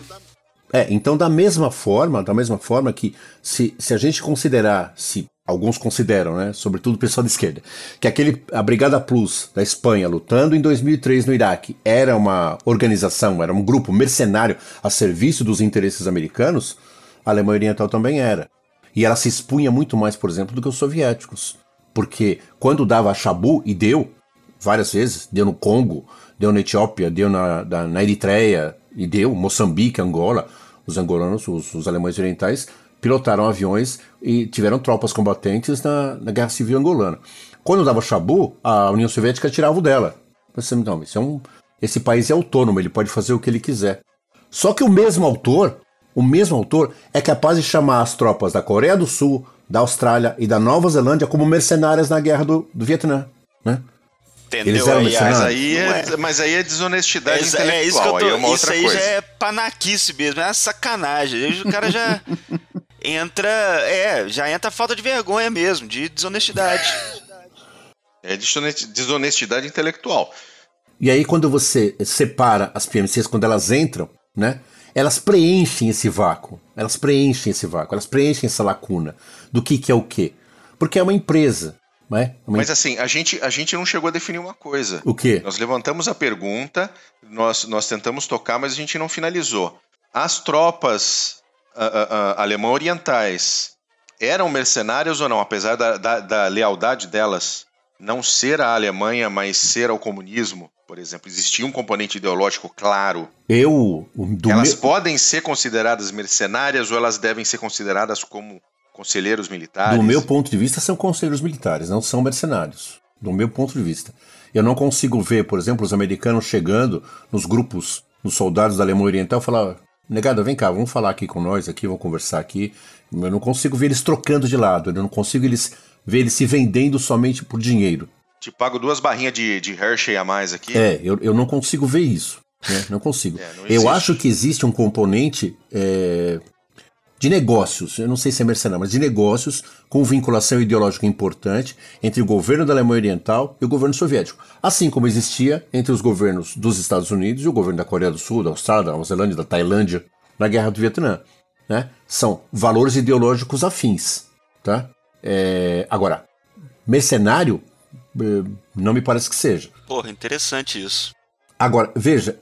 Speaker 2: É, então da mesma forma, da mesma forma que se, se a gente considerar, se alguns consideram, né, sobretudo o pessoal da esquerda, que aquele a Brigada Plus da Espanha lutando em 2003 no Iraque era uma organização, era um grupo mercenário a serviço dos interesses americanos, a Alemanha Oriental também era. E ela se expunha muito mais, por exemplo, do que os soviéticos. Porque quando dava a Shabu, e deu várias vezes, deu no Congo, deu na Etiópia, deu na, na, na Eritreia, e deu, Moçambique, Angola, os angolanos, os, os alemães orientais, pilotaram aviões e tiveram tropas combatentes na, na Guerra Civil Angolana. Quando dava Shabu, a União Soviética tirava o dela. Pensei, não, é um, esse país é autônomo, ele pode fazer o que ele quiser. Só que o mesmo autor, o mesmo autor, é capaz de chamar as tropas da Coreia do Sul, da Austrália e da Nova Zelândia como mercenárias na guerra do, do Vietnã. Né?
Speaker 4: Entendeu?
Speaker 2: Eles eram
Speaker 4: Aí,
Speaker 2: mercenários?
Speaker 1: Mas aí, é,
Speaker 4: é.
Speaker 1: mas aí é desonestidade
Speaker 4: É,
Speaker 1: intelectual.
Speaker 4: é isso que eu tô.
Speaker 1: aí é uma
Speaker 4: isso
Speaker 1: outra
Speaker 4: aí
Speaker 1: coisa.
Speaker 4: já é panaquice mesmo, é uma sacanagem. O cara já entra. É, já entra a falta de vergonha mesmo, de desonestidade.
Speaker 1: É desonesti- desonestidade intelectual.
Speaker 2: E aí, quando você separa as PMCs, quando elas entram, né? Elas preenchem esse vácuo. Elas preenchem esse vácuo, elas preenchem essa lacuna do que, que é o quê. Porque é uma empresa, né? Uma
Speaker 1: Mas assim, a gente, a gente não chegou a definir uma coisa.
Speaker 2: O quê?
Speaker 1: Nós levantamos a pergunta, nós, nós tentamos tocar, mas a gente não finalizou. As tropas ah, alemã orientais eram mercenárias ou não? Apesar da, da, da lealdade delas não ser à Alemanha, mas ser ao comunismo, por exemplo. Existia um componente ideológico claro.
Speaker 2: Eu, do
Speaker 1: elas
Speaker 2: meu,
Speaker 1: podem ser consideradas mercenárias ou elas devem ser consideradas como conselheiros militares?
Speaker 2: do meu ponto de vista, são conselheiros militares, não são mercenários. Do meu ponto de vista. Eu não consigo ver, por exemplo, os americanos chegando nos grupos, nos soldados da Alemanha Oriental falar, negado, vem cá, vamos falar aqui com nós, aqui, vamos conversar aqui. Eu não consigo ver eles trocando de lado, eu não consigo eles ver eles se vendendo somente por dinheiro.
Speaker 1: Te pago duas barrinhas de, de Hershey a mais aqui.
Speaker 2: É, eu, eu não consigo ver isso. Né? Não consigo.
Speaker 1: É, não
Speaker 2: eu acho que existe um componente é, de negócios, eu não sei se é mercenário, mas de negócios com vinculação ideológica importante entre o governo da Alemanha Oriental e o governo soviético. Assim como existia entre os governos dos Estados Unidos e o governo da Coreia do Sul, da Austrália, da Nova Zelândia, da Tailândia, na Guerra do Vietnã. Né? São valores ideológicos afins. Tá? É, agora, mercenário, eh, não me parece que seja.
Speaker 4: Porra, interessante isso.
Speaker 2: Agora, veja,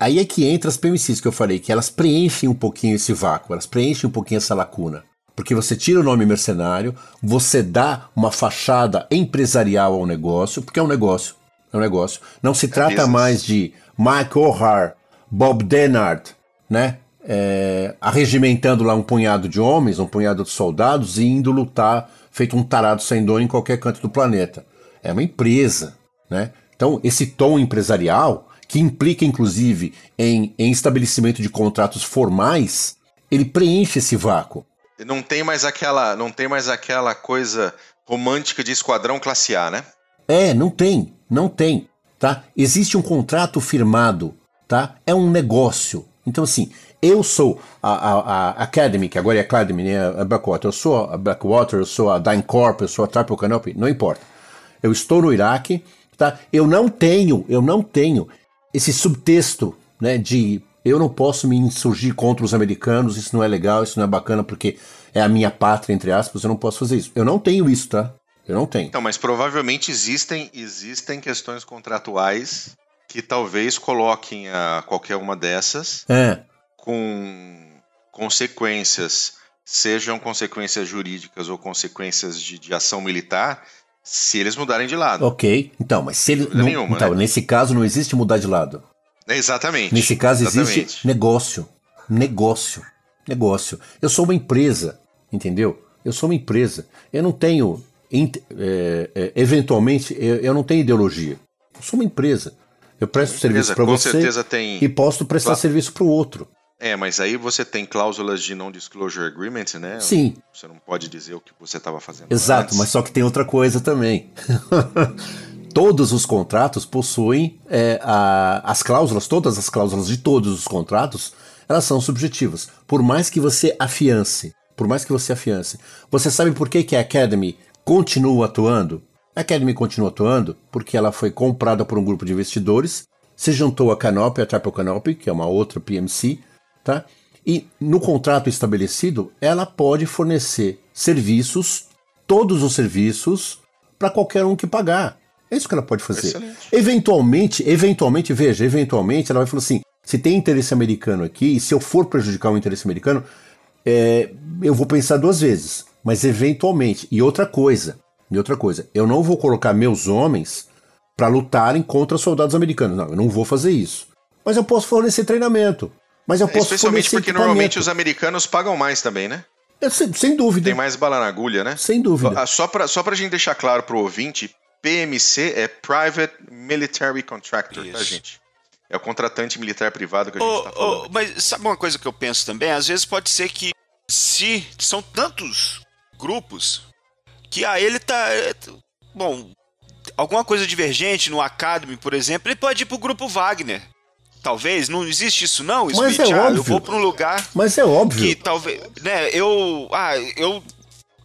Speaker 2: aí é que entra as PMCs que eu falei, que elas preenchem um pouquinho esse vácuo, elas preenchem um pouquinho essa lacuna. Porque você tira o nome mercenário, você dá uma fachada empresarial ao negócio, porque é um negócio. É um negócio. Não se trata
Speaker 1: business.
Speaker 2: mais de Mike O'Hare, Bob Denard, né? É, arregimentando lá um punhado de homens, um punhado de soldados e indo lutar feito um tarado sem dono em qualquer canto do planeta. É uma empresa, né? Então, esse tom empresarial, que implica inclusive em, em estabelecimento de contratos formais, ele preenche esse vácuo.
Speaker 1: Não tem mais aquela, não tem mais aquela coisa romântica de esquadrão classe A, né?
Speaker 2: É, não tem, não tem, tá? Existe um contrato firmado, tá? É um negócio. Então, assim, eu sou a, a, a Academy, que agora é Academy, né? A Blackwater. Eu sou a Blackwater, eu sou a DynCorp, eu sou a Triple Canopy, não importa. Eu estou no Iraque, tá? Eu não tenho, eu não tenho esse subtexto, né, de eu não posso me insurgir contra os americanos, isso não é legal, isso não é bacana porque é a minha pátria, entre aspas, eu não posso fazer isso. Eu não tenho isso, tá? Eu não tenho.
Speaker 1: Então, mas provavelmente existem, existem questões contratuais que talvez coloquem a qualquer uma dessas
Speaker 2: É,
Speaker 1: com consequências, sejam consequências jurídicas ou consequências de, de ação militar, se eles mudarem de lado.
Speaker 2: ok. Então, mas se ele. Não,
Speaker 1: nenhuma,
Speaker 2: então,
Speaker 1: né?
Speaker 2: nesse caso não existe mudar de lado.
Speaker 1: Exatamente.
Speaker 2: Nesse caso
Speaker 1: exatamente.
Speaker 2: existe negócio. Negócio. Negócio. Eu sou uma empresa, entendeu? Eu sou uma empresa. Eu não tenho. é, é, eventualmente, eu, eu não tenho ideologia. Eu sou uma empresa. Eu presto serviço para
Speaker 1: com
Speaker 2: você
Speaker 1: certeza tem.
Speaker 2: e posso prestar
Speaker 1: Claro.
Speaker 2: serviço para o outro.
Speaker 1: É, mas aí você tem cláusulas de non-disclosure agreement, né?
Speaker 2: Sim,
Speaker 1: Você não pode dizer o que você estava fazendo.
Speaker 2: exato,
Speaker 1: antes.
Speaker 2: mas só que tem outra coisa também. todos os contratos possuem é, a- as cláusulas, todas as cláusulas de todos os contratos, elas são subjetivas. Por mais que você afiance, por mais que você afiance. Você sabe por que, que a Academy continua atuando? A Academy continua atuando porque ela foi comprada por um grupo de investidores, se juntou a Canopy, a Triple Canopy, que é uma outra PMC, tá? E no contrato estabelecido, ela pode fornecer serviços, todos os serviços, para qualquer um que pagar. É isso que ela pode fazer. Excelente. Eventualmente, eventualmente, veja, eventualmente ela vai falar assim: se tem interesse americano aqui, e se eu for prejudicar o interesse americano, é, eu vou pensar duas vezes. Mas eventualmente. E outra coisa, e outra coisa, eu não vou colocar meus homens para lutarem contra soldados americanos. Não, eu não vou fazer isso. Mas eu posso fornecer treinamento. Mas eu posso
Speaker 1: Especialmente porque normalmente os americanos pagam mais também, né?
Speaker 2: É, sem, sem, dúvida.
Speaker 1: Tem mais bala na agulha, né?
Speaker 2: Sem dúvida.
Speaker 1: Ah, só para só a gente deixar claro para o ouvinte, PMC é Private Military Contractor, tá, Isso. tá, gente? É o contratante militar privado que a gente está oh, falando.
Speaker 4: Oh, mas sabe uma coisa que eu penso também? Às vezes pode ser que se são tantos grupos que a ele tá. É, bom, alguma coisa divergente no Academy, por exemplo, ele pode ir pro grupo Wagner. Talvez, não existe isso não,
Speaker 2: Mas é ah, óbvio.
Speaker 4: eu vou para um lugar
Speaker 2: Mas é óbvio.
Speaker 4: que talvez, né, eu, ah, eu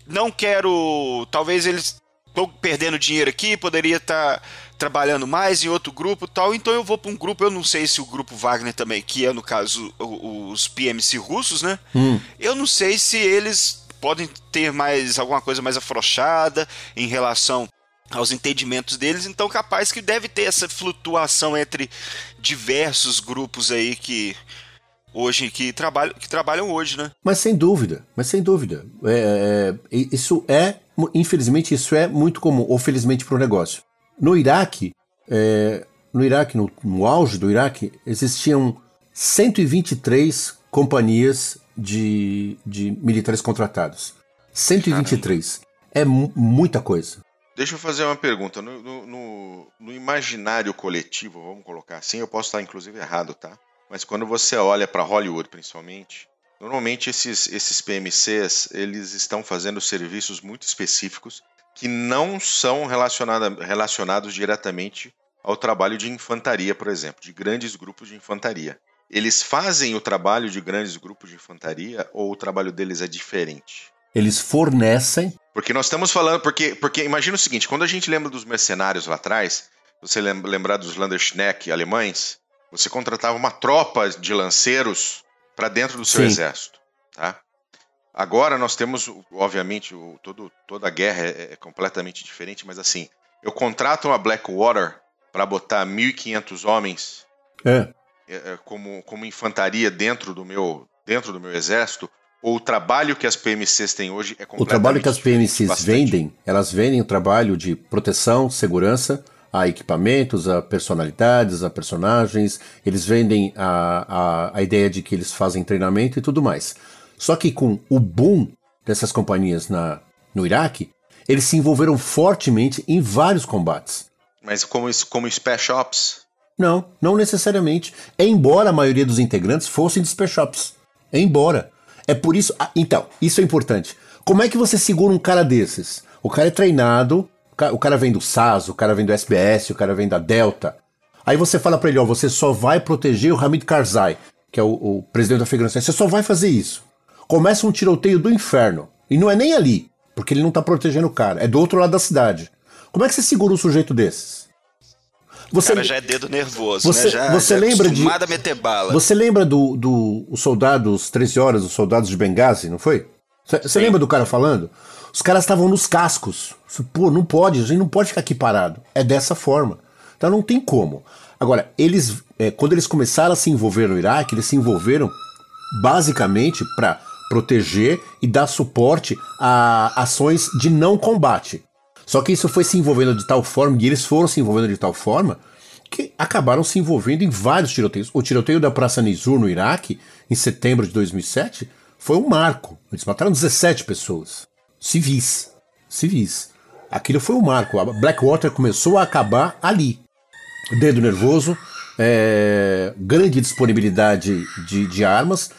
Speaker 4: não quero, talvez eles estão perdendo dinheiro aqui, poderia estar tá trabalhando mais em outro grupo tal, então eu vou para um grupo, eu não sei se o grupo Wagner também, que é no caso os PMC russos, né? Hum. Eu não sei se eles podem ter mais alguma coisa mais afrouxada em relação aos entendimentos deles, então capaz que deve ter essa flutuação entre diversos grupos aí que hoje que trabalham que trabalham hoje, né?
Speaker 2: Mas sem dúvida, mas sem dúvida, é, é, isso é infelizmente isso é muito comum, ou felizmente para o negócio. No Iraque, é, no Iraque, no, no auge do Iraque, existiam 123 companhias de, de militares contratados. 123. Caramba. É muita coisa.
Speaker 1: Deixa eu fazer uma pergunta. No, no, no, imaginário coletivo, vamos colocar assim, eu posso estar inclusive errado, tá? Mas quando você olha para Hollywood, principalmente, normalmente esses, esses PMCs eles estão fazendo serviços muito específicos que não são relacionados diretamente ao trabalho de infantaria, por exemplo, de grandes grupos de infantaria. Eles fazem o trabalho de grandes grupos de infantaria ou o trabalho deles é diferente?
Speaker 2: Eles fornecem
Speaker 1: porque nós estamos falando. Porque, porque imagina o seguinte: quando a gente lembra dos mercenários lá atrás, você lembrar dos Landerschneck alemães, você contratava uma tropa de lanceiros para dentro do seu Sim. exército. Tá? Agora nós temos, obviamente, o, todo, toda a guerra é, é, completamente diferente, mas assim, eu contrato uma Blackwater para botar 1.500 homens
Speaker 2: é.
Speaker 1: É, é. como, como infantaria dentro do meu dentro do meu exército ou o trabalho que as PMCs têm hoje é completamente
Speaker 2: O trabalho que as PMCs bastante. vendem, elas vendem o trabalho de proteção, segurança, a equipamentos, a personalidades, a personagens, eles vendem a, a, a ideia de que eles fazem treinamento e tudo mais. Só que com o boom dessas companhias na, no Iraque, eles se envolveram fortemente em vários combates.
Speaker 1: Mas como, como Special Ops?
Speaker 2: Não, não necessariamente. Embora a maioria dos integrantes fossem de Special Ops. Embora. É por isso. Ah, então, isso é importante. Como é que você segura um cara desses? O cara é treinado, o cara vem do SAS, o cara vem do SBS, o cara vem da Delta. Aí você fala para ele, ó, você só vai proteger o Hamid Karzai, que é o, o presidente do Afeganistão. Você só vai fazer isso. Começa um tiroteio do inferno. E não é nem ali, porque ele não tá protegendo o cara. É do outro lado da cidade. Como é que você segura um sujeito desses?
Speaker 4: Você, o cara já é dedo nervoso,
Speaker 2: você,
Speaker 4: né? Já,
Speaker 2: você
Speaker 4: já
Speaker 2: é lembra de,
Speaker 4: a meter bala.
Speaker 2: Você lembra do, do os soldados, 13 horas, os soldados de Benghazi, não foi? Você lembra do cara falando? Os caras estavam nos cascos. Pô, não pode, a gente não pode ficar aqui parado. É dessa forma. Então não tem como. Agora, eles, é, quando eles começaram a se envolver no Iraque, eles se envolveram basicamente para proteger e dar suporte a ações de não combate. Só que isso foi se envolvendo de tal forma, e eles foram se envolvendo de tal forma, que acabaram se envolvendo em vários tiroteios. O tiroteio da Praça Nizur no Iraque, em setembro de 2007, foi um marco. Eles mataram 17 pessoas. Civis. Civis. Aquilo foi um marco. A Blackwater começou a acabar ali. Dedo nervoso, é, grande disponibilidade de, de armas,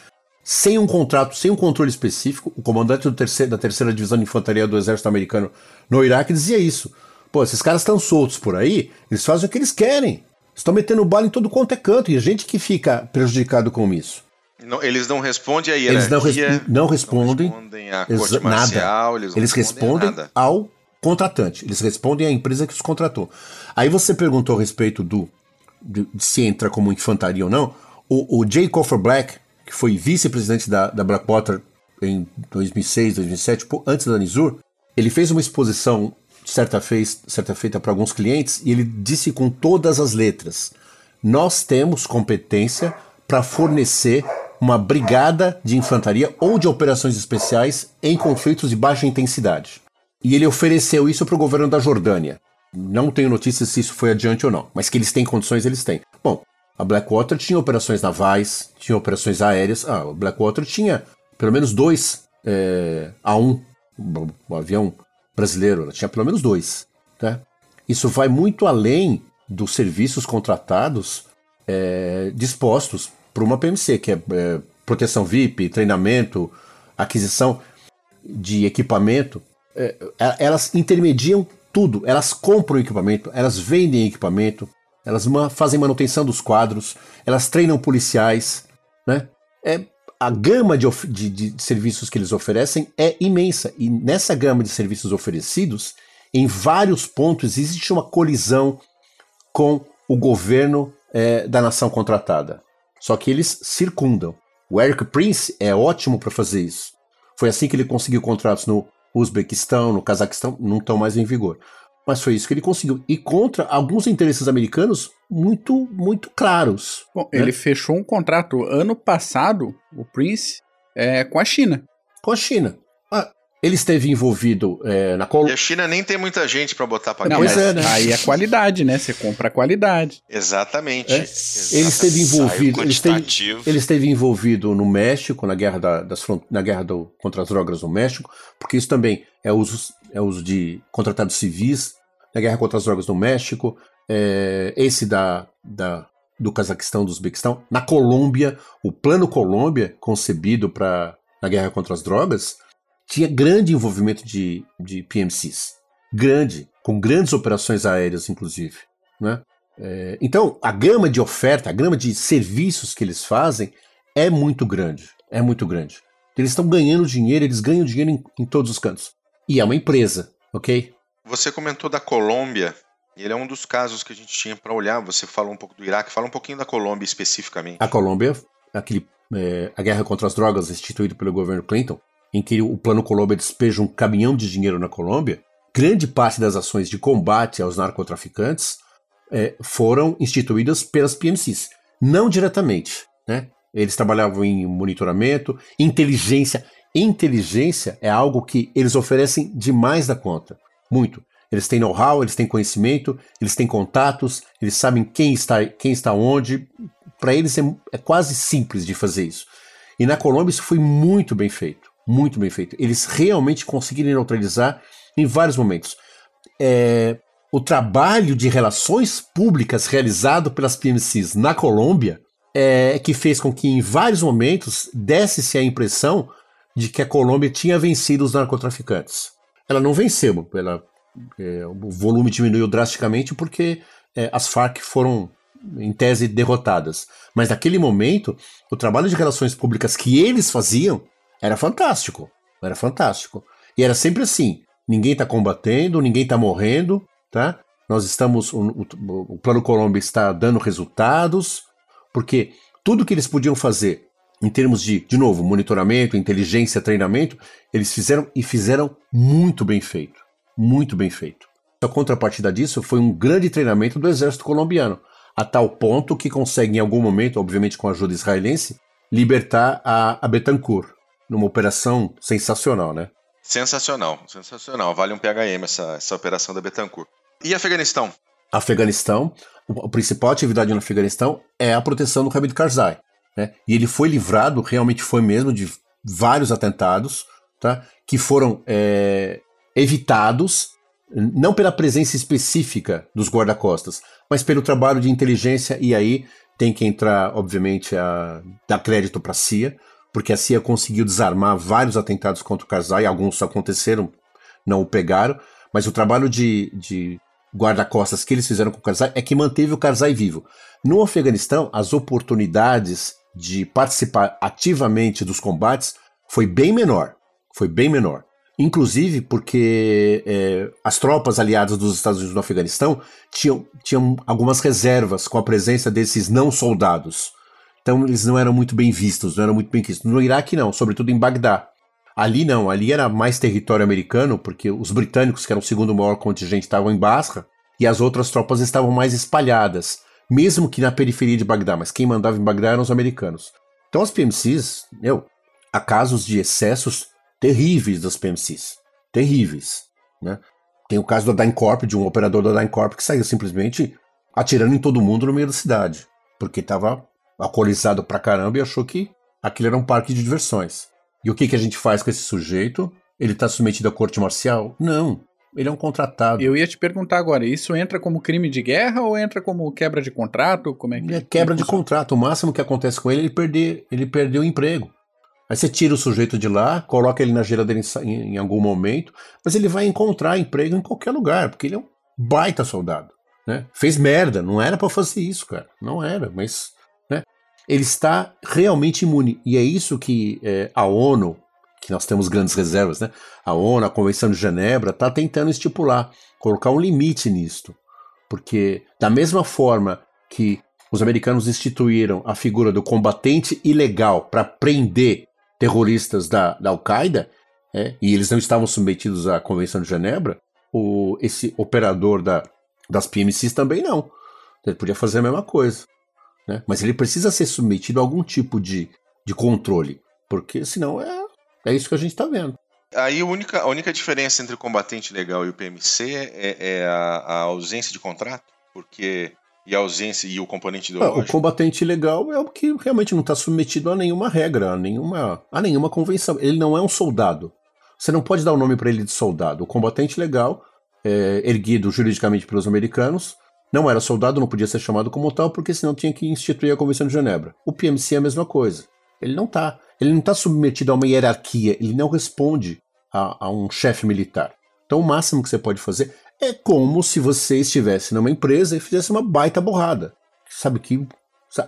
Speaker 2: sem um contrato, sem um controle específico, o comandante terceiro, da terceira divisão de infantaria do exército americano no Iraque dizia isso. Pô, esses caras estão soltos por aí, eles fazem o que eles querem. Estão metendo bala em todo quanto é canto, e a gente que fica prejudicado com isso.
Speaker 1: Não, eles não respondem a hierarquia.
Speaker 2: Eles não, res não respondem.
Speaker 1: Não respondem à corte marcial,
Speaker 2: nada. Eles, eles respondem, respondem ao contratante. Eles respondem à empresa que os contratou. Aí você perguntou a respeito do de, de se entra como infantaria ou não. O, o Jay Coffer Black, que foi vice-presidente da, da Blackwater em 2006, 2007, antes da Nizur, ele fez uma exposição certa, fez, certa feita para alguns clientes e ele disse com todas as letras: nós temos competência para fornecer uma brigada de infantaria ou de operações especiais em conflitos de baixa intensidade. E ele ofereceu isso para o governo da Jordânia. Não tenho notícias se isso foi adiante ou não, mas que eles têm condições, eles têm. Bom, a Blackwater tinha operações navais, tinha operações aéreas. Ah, a Blackwater tinha pelo menos dois é, A1, um, avião brasileiro, ela tinha pelo menos dois. Tá? Isso vai muito além dos serviços contratados é, dispostos para uma PMC, que é, é proteção VIP, treinamento, aquisição de equipamento. É, elas intermediam tudo, elas compram equipamento, elas vendem equipamento, elas fazem manutenção dos quadros, elas treinam policiais, né? É, a gama de, de, de, serviços que eles oferecem é imensa. E nessa gama de serviços oferecidos, em vários pontos existe uma colisão com o governo é, da nação contratada. Só que eles circundam. O Eric Prince é ótimo para fazer isso. Foi assim que ele conseguiu contratos no Uzbequistão, no Cazaquistão, não estão mais em vigor. Mas foi isso que ele conseguiu. E contra alguns interesses americanos muito, muito claros.
Speaker 3: Bom, né? ele fechou um contrato ano passado, o Prince, é, com a China.
Speaker 2: Com a China. Ah, ele esteve envolvido é, na
Speaker 1: Colômbia. E a China nem tem muita gente para botar para
Speaker 3: Não, mas é, né? aí é qualidade, né? Você compra a qualidade.
Speaker 1: Exatamente.
Speaker 2: É. Ele esteve envolvido. Ele esteve, ele esteve, envolvido no México, na guerra, da, das front, na guerra do, contra as drogas no México, porque isso também é uso, é uso de contratados civis na guerra contra as drogas no México, é, esse da, da, do Cazaquistão, do Uzbequistão. Na Colômbia, o Plano Colômbia, concebido para na guerra contra as drogas, tinha grande envolvimento de, de PMCs. Grande, com grandes operações aéreas, inclusive. Né? É, então, a gama de oferta, a gama de serviços que eles fazem é muito grande. É muito grande. Eles estão ganhando dinheiro, eles ganham dinheiro em, em todos os cantos. E é uma empresa, ok?
Speaker 1: Você comentou da Colômbia, ele é um dos casos que a gente tinha para olhar. Você falou um pouco do Iraque, fala um pouquinho da Colômbia especificamente.
Speaker 2: A Colômbia, aquele, é, a guerra contra as drogas instituída pelo governo Clinton, em que o Plano Colômbia despeja um caminhão de dinheiro na Colômbia, grande parte das ações de combate aos narcotraficantes é, foram instituídas pelas PMCs. Não diretamente, né? Eles trabalhavam em monitoramento, inteligência. Inteligência é algo que eles oferecem demais da conta. Muito. Eles têm know-how, eles têm conhecimento, eles têm contatos, eles sabem quem está, quem está onde. Para eles é, é quase simples de fazer isso. E na Colômbia isso foi muito bem feito. Muito bem feito. Eles realmente conseguiram neutralizar em vários momentos. É, o trabalho de relações públicas realizado pelas PMCs na Colômbia é que fez com que em vários momentos desse-se a impressão de que a Colômbia tinha vencido os narcotraficantes. Ela não venceu, ela, é, o volume diminuiu drasticamente porque é, as Farc foram, em tese, derrotadas. Mas naquele momento, o trabalho de relações públicas que eles faziam era fantástico. Era fantástico. E era sempre assim: ninguém está combatendo, ninguém está morrendo, tá? Nós estamos. O, o, o Plano Colômbia está dando resultados, porque tudo que eles podiam fazer em termos de, de novo, monitoramento, inteligência, treinamento, eles fizeram e fizeram muito bem feito. Muito bem feito. A contrapartida disso foi um grande treinamento do exército colombiano, a tal ponto que consegue, em algum momento, obviamente com a ajuda israelense, libertar a, a Betancourt, numa operação sensacional, né?
Speaker 1: Sensacional, sensacional. Vale um PHM essa, essa operação da Betancourt. E Afeganistão?
Speaker 2: Afeganistão, a principal atividade no Afeganistão é a proteção do Hamid Karzai. Né? E ele foi livrado, realmente foi mesmo, de vários atentados tá? que foram é, evitados, não pela presença específica dos guarda-costas, mas pelo trabalho de inteligência, e aí tem que entrar, obviamente, a dar crédito para a CIA, porque a CIA conseguiu desarmar vários atentados contra o Karzai, alguns aconteceram, não o pegaram, mas o trabalho de, de guarda-costas que eles fizeram com o Karzai é que manteve o Karzai vivo. No Afeganistão, as oportunidades de participar ativamente dos combates foi bem menor. Foi bem menor. Inclusive porque é, as tropas aliadas dos Estados Unidos no Afeganistão tinham, tinham algumas reservas com a presença desses não soldados. Então eles não eram muito bem vistos, não eram muito bem vistos. No Iraque não, sobretudo em Bagdá. Ali não, ali era mais território americano, porque os britânicos, que eram o segundo maior contingente, estavam em Basra, e as outras tropas estavam mais espalhadas, mesmo que na periferia de Bagdá, mas quem mandava em Bagdá eram os americanos. Então as PMCs, meu, há casos de excessos terríveis das PMCs. Terríveis. Né? Tem o caso da DynCorp, de um operador da DynCorp que saiu simplesmente atirando em todo mundo no meio da cidade, porque estava alcoolizado pra caramba e achou que aquilo era um parque de diversões. E o que, que a gente faz com esse sujeito? Ele está submetido à corte marcial? Não. Ele é um contratado.
Speaker 3: Eu ia te perguntar agora, isso entra como crime de guerra ou entra como quebra de contrato? Como é que
Speaker 2: é quebra de contrato. O máximo que acontece com ele é ele perder, ele perdeu o emprego. Aí você tira o sujeito de lá, coloca ele na geladeira em, em algum momento, mas ele vai encontrar emprego em qualquer lugar, porque ele é um baita soldado. Né? Fez merda, não era para fazer isso, cara. Não era, mas ele está realmente imune. E é isso que é, a ONU, que nós temos grandes reservas, né? A ONU, a Convenção de Genebra, está tentando estipular, colocar um limite nisto. Porque, da mesma forma que os americanos instituíram a figura do combatente ilegal para prender terroristas da, da Al-Qaeda, é, e eles não estavam submetidos à Convenção de Genebra, o, esse operador da, das PMCs também não. Ele podia fazer a mesma coisa. Né? Mas ele precisa ser submetido a algum tipo de, de controle, porque senão é, é isso que a gente está vendo.
Speaker 1: Aí a única, a única diferença entre o combatente legal e o PMC é, é a, a, ausência de contrato, porque e a ausência e o componente ideológico.
Speaker 2: Ah, o combatente legal é o que realmente não está submetido a nenhuma regra, a nenhuma, a nenhuma convenção. Ele não é um soldado. Você não pode dar o um nome para ele de soldado. O combatente legal, é, erguido juridicamente pelos americanos, não era soldado, não podia ser chamado como tal, porque senão tinha que instituir a Convenção de Genebra. O PMC é a mesma coisa. Ele não está. Ele não está submetido a uma hierarquia, ele não responde a, a um chefe militar. Então o máximo que você pode fazer é como se você estivesse numa empresa e fizesse uma baita borrada. Sabe que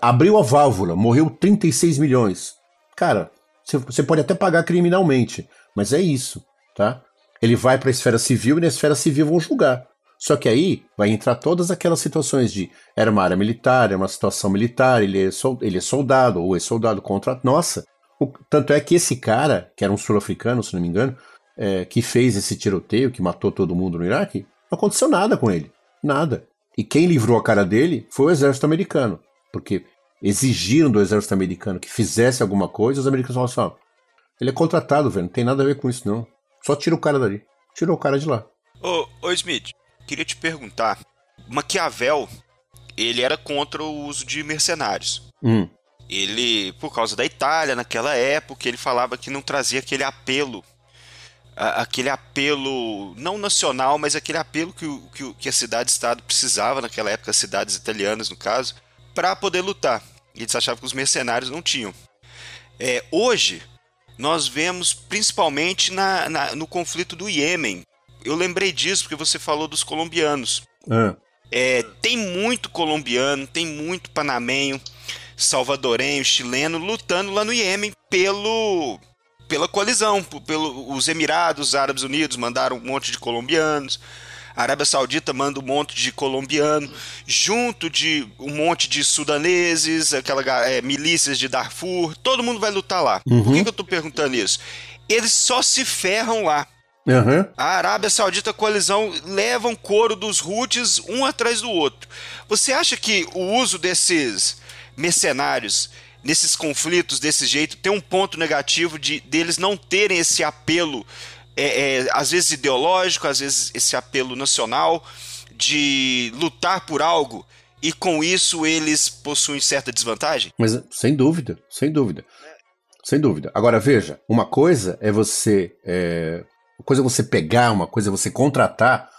Speaker 2: abriu a válvula, morreu 36 milhões. Cara, você pode até pagar criminalmente, mas é isso, tá? Ele vai para a esfera civil e na esfera civil vão julgar. Só que aí vai entrar todas aquelas situações de era uma área militar, era uma situação militar, ele é, soldado, ele é soldado ou é soldado contra. Nossa! O, tanto é que esse cara, que era um sul-africano, se não me engano, é, que fez esse tiroteio, que matou todo mundo no Iraque, não aconteceu nada com ele. Nada. E quem livrou a cara dele foi o exército americano. Porque exigiram do exército americano que fizesse alguma coisa, os americanos falaram assim: ele é contratado, velho, não tem nada a ver com isso, não. Só tira o cara dali. Tirou o cara de lá.
Speaker 4: Ô, ô Smith, queria te perguntar. Maquiavel, ele era contra o uso de mercenários.
Speaker 2: Hum.
Speaker 4: Ele, por causa da Itália, naquela época, ele falava que não trazia aquele apelo aquele apelo não nacional, mas aquele apelo que, que, que a cidade-estado precisava naquela época, as cidades italianas no caso, para poder lutar. E eles achavam que os mercenários não tinham. É, hoje, nós vemos principalmente na, na, no conflito do Iêmen, eu lembrei disso porque você falou dos colombianos.
Speaker 2: É.
Speaker 4: É, tem muito colombiano, tem muito panamenho, salvadorenho, chileno lutando lá no Iêmen pelo pela coalizão, pelo os Emirados Árabes Unidos mandaram um monte de colombianos. A Arábia Saudita manda um monte de colombiano, junto de um monte de sudaneses, aquela é, milícias de Darfur, todo mundo vai lutar lá.
Speaker 2: Uhum.
Speaker 4: Por que, que eu tô perguntando isso? Eles só se ferram lá.
Speaker 2: Uhum.
Speaker 4: A Arábia Saudita a coalizão levam couro dos Houthis um atrás do outro. Você acha que o uso desses mercenários nesses conflitos desse jeito tem um ponto negativo de deles não terem esse apelo, é, é, às vezes ideológico, às vezes esse apelo nacional de lutar por algo e com isso eles possuem certa desvantagem?
Speaker 2: Mas sem dúvida, sem dúvida. Sem dúvida. Agora veja, uma coisa é você é, uma coisa é você pegar, uma coisa é você contratar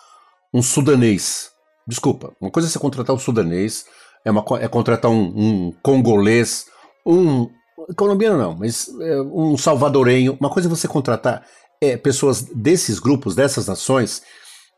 Speaker 2: um sudanês. Desculpa, uma coisa é você contratar um sudanês, é, uma, é contratar um, um congolês, um. colombiano não, mas é, um salvadorenho. Uma coisa é você contratar é, pessoas desses grupos, dessas nações,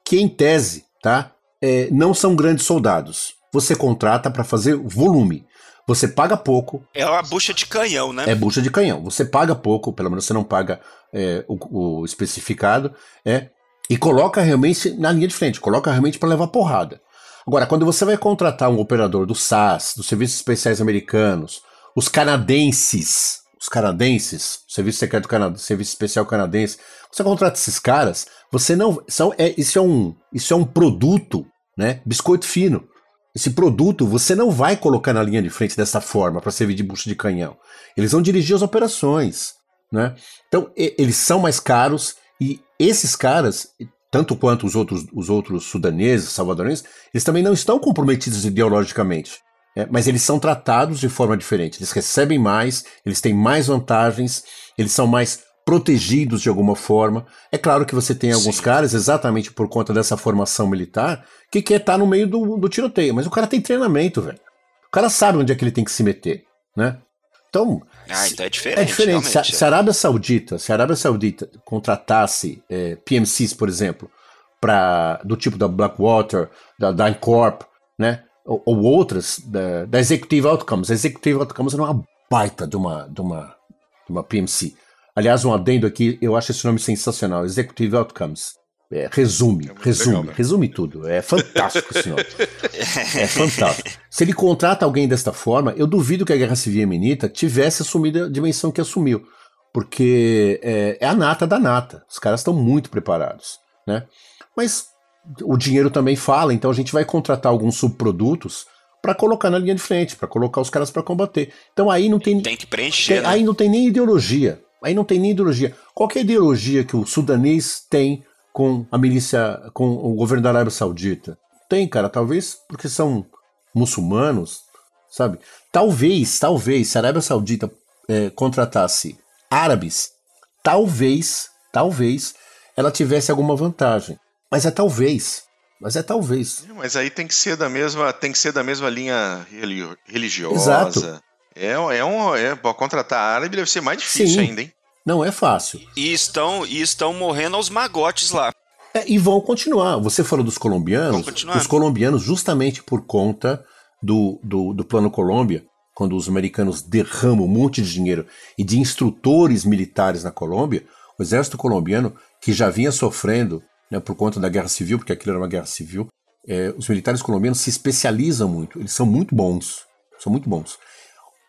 Speaker 2: que em tese, tá? É, não são grandes soldados. você contrata para fazer volume. Você paga pouco.
Speaker 4: É uma bucha de canhão, né?
Speaker 2: É bucha de canhão. Você paga pouco, pelo menos você não paga é, o, o, especificado, é, e coloca realmente na linha de frente, coloca realmente para levar porrada. Agora, quando você vai contratar um operador do SAS, dos Serviços Especiais Americanos, os canadenses, os canadenses, Serviço Secreto Canadense, Serviço Especial Canadense, você contrata esses caras, você não. São, é, isso, é um, isso é um produto, né? Biscoito fino. Esse produto você não vai colocar na linha de frente dessa forma para servir de bucho de canhão. Eles vão dirigir as operações. Né? Então, e, eles são mais caros e esses caras, tanto quanto os outros, os outros sudaneses, salvadorenses, eles também não estão comprometidos ideologicamente. É, mas eles são tratados de forma diferente. Eles recebem mais, eles têm mais vantagens, eles são mais protegidos de alguma forma. É claro que você tem alguns Sim. caras, exatamente por conta dessa formação militar, que quer estar tá no meio do, do tiroteio. Mas o cara tem treinamento, velho. O cara sabe onde é que ele tem que se meter, né? Então,
Speaker 4: ah, então é diferente.
Speaker 2: É diferente. Se a, se a, Arábia Saudita, se a Arábia Saudita contratasse é, PMCs, por exemplo, para do tipo da Blackwater, da DynCorp, né, ou, ou outras da, da, Executive Outcomes. A Executive Outcomes é uma baita de uma, de uma, de uma PMC. Aliás, um adendo aqui, eu acho esse nome sensacional, Executive Outcomes. É, resume, é resume, legal, né? resume tudo. É fantástico, senhor. é fantástico. Se ele contrata alguém desta forma, eu duvido que a Guerra Civil Yemenita tivesse assumido a dimensão que assumiu. Porque é, é a nata da nata. Os caras estão muito preparados. Né? Mas o dinheiro também fala, então a gente vai contratar alguns subprodutos para colocar na linha de frente, para colocar os caras para combater. Então aí não tem.
Speaker 4: Tem que preencher.
Speaker 2: Tem, né? Aí não tem nem ideologia. Aí não tem nem ideologia. Qual é a ideologia que o sudanês tem com a milícia, com o governo da Arábia Saudita? Tem, cara, talvez porque são muçulmanos, sabe? Talvez, talvez, se a Arábia Saudita é, contratasse árabes, talvez, talvez ela tivesse alguma vantagem. Mas é talvez. Mas é talvez.
Speaker 1: Mas aí tem que ser da mesma, tem que ser da mesma linha religiosa.
Speaker 2: Exato.
Speaker 1: É, é um, é, contratar árabe deve ser mais difícil Sim. ainda, hein?
Speaker 2: Não é fácil.
Speaker 4: E estão, e estão morrendo aos magotes lá.
Speaker 2: É, e vão continuar. Você falou dos colombianos. Os colombianos, justamente por conta do, do, do Plano Colômbia, quando os americanos derramam um monte de dinheiro e de instrutores militares na Colômbia, o exército colombiano, que já vinha sofrendo né, por conta da guerra civil, porque aquilo era uma guerra civil, é, os militares colombianos se especializam muito, eles são muito bons, são muito bons.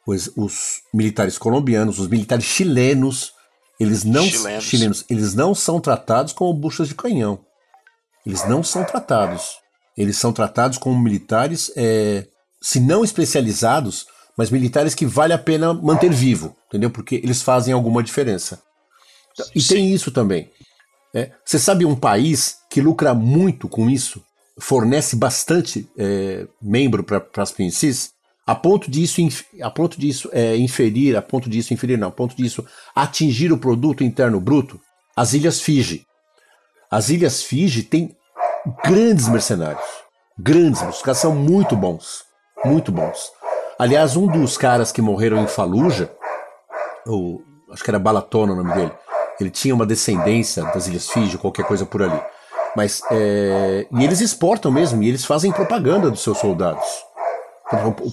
Speaker 2: Os, os militares colombianos, os militares chilenos, eles não chilenos. chilenos, eles não são tratados como buchas de canhão. Eles não são tratados. Eles são tratados como militares, é, se não especializados, mas militares que vale a pena manter vivo, entendeu? Porque eles fazem alguma diferença. E Sim. tem isso também. É, você sabe um país que lucra muito com isso, fornece bastante é, membro para as PNCs? A ponto disso, a ponto disso é, inferir, a ponto disso inferir, não, a ponto disso atingir o produto interno bruto, as Ilhas Fiji. As Ilhas Fiji têm grandes mercenários, grandes, os caras são muito bons, muito bons. Aliás, um dos caras que morreram em Faluja, ou acho que era Balatona o nome dele, ele tinha uma descendência das Ilhas Fiji, qualquer coisa por ali. Mas é, e eles exportam mesmo, e eles fazem propaganda dos seus soldados. Caramba.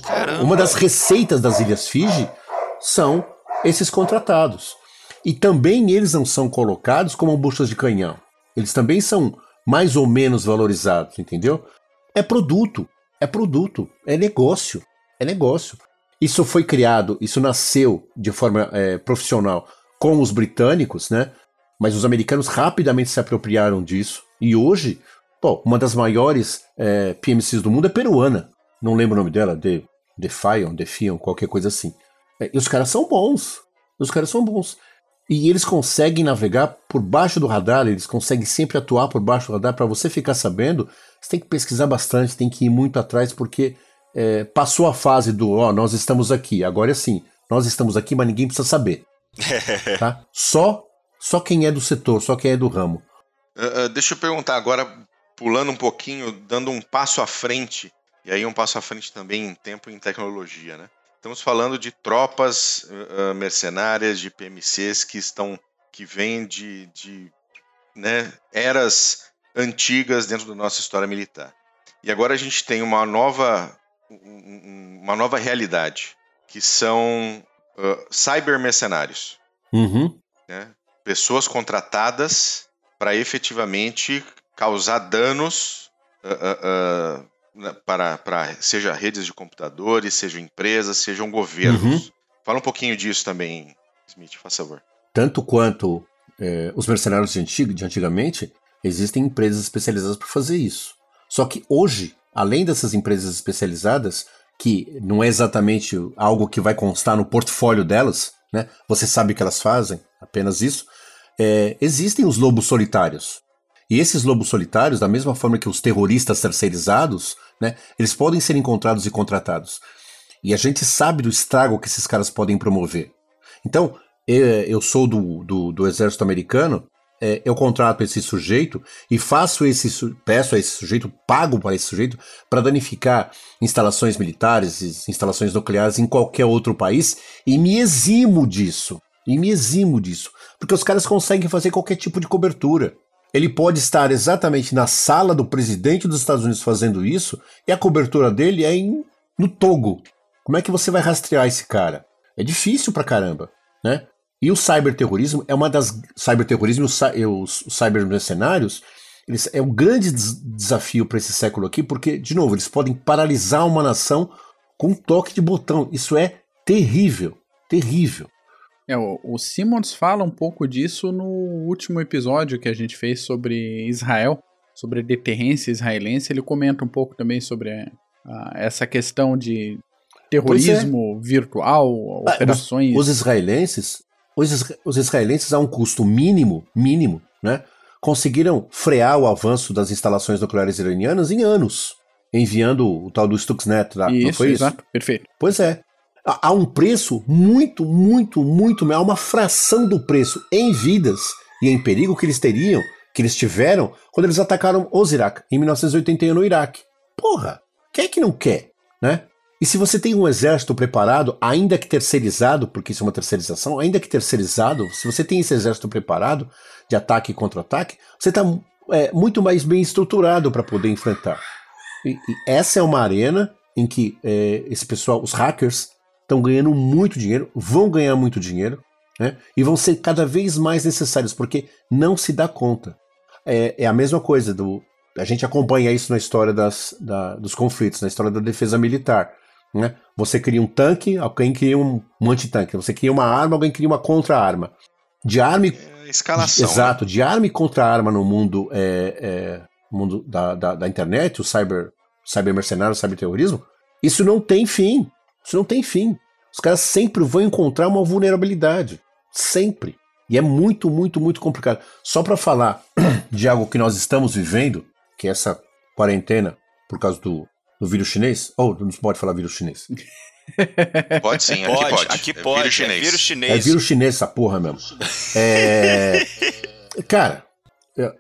Speaker 2: Uma das receitas das Ilhas Fiji são esses contratados. E também eles não são colocados como buchas de canhão. Eles também são mais ou menos valorizados, entendeu? É produto, é produto, é negócio, é negócio. Isso foi criado, isso nasceu de forma é, profissional com os britânicos, né? Mas os americanos rapidamente se apropriaram disso. E hoje, uma das maiores é, PMCs do mundo é peruana não lembro o nome dela, de Defion, Defion, qualquer coisa assim. É, e os caras são bons. Os caras são bons. E eles conseguem navegar por baixo do radar, eles conseguem sempre atuar por baixo do radar. Para você ficar sabendo, você tem que pesquisar bastante, tem que ir muito atrás, porque é, passou a fase do ó, oh, nós estamos aqui. Agora é assim, nós estamos aqui, mas ninguém precisa saber. tá? Só, só quem é do setor, só quem é do ramo.
Speaker 1: Uh, uh, deixa eu perguntar agora, pulando um pouquinho, dando um passo à frente. E aí um passo à frente também em tempo e em tecnologia, né? Estamos falando de tropas uh, mercenárias, de PMCs que estão que vêm de, de né, eras antigas dentro da nossa história militar. E agora a gente tem uma nova um, uma nova realidade, que são uh, cybermercenários.
Speaker 2: Uhum.
Speaker 1: Né? Pessoas contratadas para efetivamente causar danos uh, uh, para, para seja redes de computadores, sejam empresas, sejam governos. Uhum. Fala um pouquinho disso também, Smith, por favor.
Speaker 2: Tanto quanto é, os mercenários de, antigo, de antigamente, existem empresas especializadas para fazer isso. Só que hoje, além dessas empresas especializadas, que não é exatamente algo que vai constar no portfólio delas, né? Você sabe que elas fazem, apenas isso. É, existem os lobos solitários. E esses lobos solitários, da mesma forma que os terroristas terceirizados, né, eles podem ser encontrados e contratados. E a gente sabe do estrago que esses caras podem promover. Então, eu sou do, do, do exército americano, é, eu contrato esse sujeito e faço esse peço a esse sujeito, pago para esse sujeito para danificar instalações militares, instalações nucleares em qualquer outro país e me eximo disso. E me eximo disso, porque os caras conseguem fazer qualquer tipo de cobertura. Ele pode estar exatamente na sala do presidente dos Estados Unidos fazendo isso e a cobertura dele é em, no Togo. Como é que você vai rastrear esse cara? É difícil pra caramba, né? E o cyberterrorismo é uma das. Cyberterrorismo e os, os cybermercenários eles, é um grande des desafio para esse século aqui, porque, de novo, eles podem paralisar uma nação com um toque de botão. Isso é terrível. Terrível.
Speaker 3: É, o, o Simmons fala um pouco disso no último episódio que a gente fez sobre Israel, sobre a deterrência israelense. Ele comenta um pouco também sobre a, essa questão de terrorismo é. virtual, operações.
Speaker 2: Ah, os, os israelenses os, os israelenses, a um custo mínimo, mínimo, né, conseguiram frear o avanço das instalações nucleares iranianas em anos, enviando o tal do Stuxnet lá.
Speaker 3: Isso,
Speaker 2: não foi
Speaker 3: isso? Exato, perfeito.
Speaker 2: Pois é. Há um preço muito, muito, muito, há uma fração do preço em vidas e em perigo que eles teriam, que eles tiveram, quando eles atacaram os Iraque, em 1981 no Iraque. Porra, quem é que não quer, né? E se você tem um exército preparado, ainda que terceirizado, porque isso é uma terceirização, ainda que terceirizado, se você tem esse exército preparado de ataque e contra-ataque, você está é, muito mais bem estruturado para poder enfrentar. E, e, essa é uma arena em que é, esse pessoal, os hackers, estão ganhando muito dinheiro, vão ganhar muito dinheiro, né? E vão ser cada vez mais necessários, porque não se dá conta. É, é a mesma coisa do. A gente acompanha isso na história das, da, dos conflitos, na história da defesa militar. Né? Você cria um tanque, alguém cria um, um antitanque. Você cria uma arma, alguém cria uma contra-arma. De arma.
Speaker 1: É, escalação.
Speaker 2: Exato, né? de arma e contra-arma no mundo, é, é, mundo da, da, da, internet, o cyber, cyber mercenário, o cyberterrorismo, isso não tem fim. Isso não tem fim. Os caras sempre vão encontrar uma vulnerabilidade. Sempre. E é muito, muito, muito complicado. Só para falar de algo que nós estamos vivendo, que é essa quarentena, por causa do, do vírus chinês? Ou oh, não pode falar vírus chinês?
Speaker 1: Pode sim, aqui pode. Aqui é pode, vírus,
Speaker 4: chinês. É vírus chinês.
Speaker 2: É vírus chinês essa porra mesmo. É... Cara, é,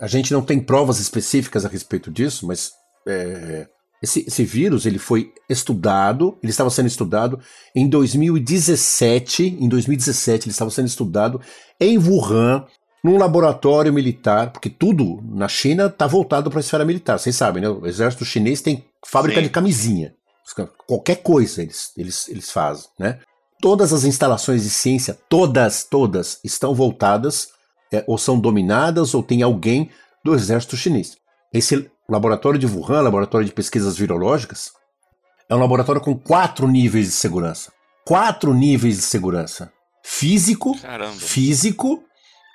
Speaker 2: a gente não tem provas específicas a respeito disso, mas é... esse, esse vírus ele foi estudado, ele estava sendo estudado em 2017, em 2017 ele estava sendo estudado em Wuhan, num laboratório militar, porque tudo na China está voltado para a esfera militar. Vocês sabem, né? O exército chinês tem fábrica Sim. de camisinha. Qualquer coisa eles, eles, eles fazem, né? Todas as instalações de ciência, todas, todas, estão voltadas é, ou são dominadas ou tem alguém do exército chinês. Esse laboratório de Wuhan, laboratório de pesquisas virológicas, é um laboratório com quatro níveis de segurança. Quatro níveis de segurança. Físico,
Speaker 4: Caramba.
Speaker 2: físico,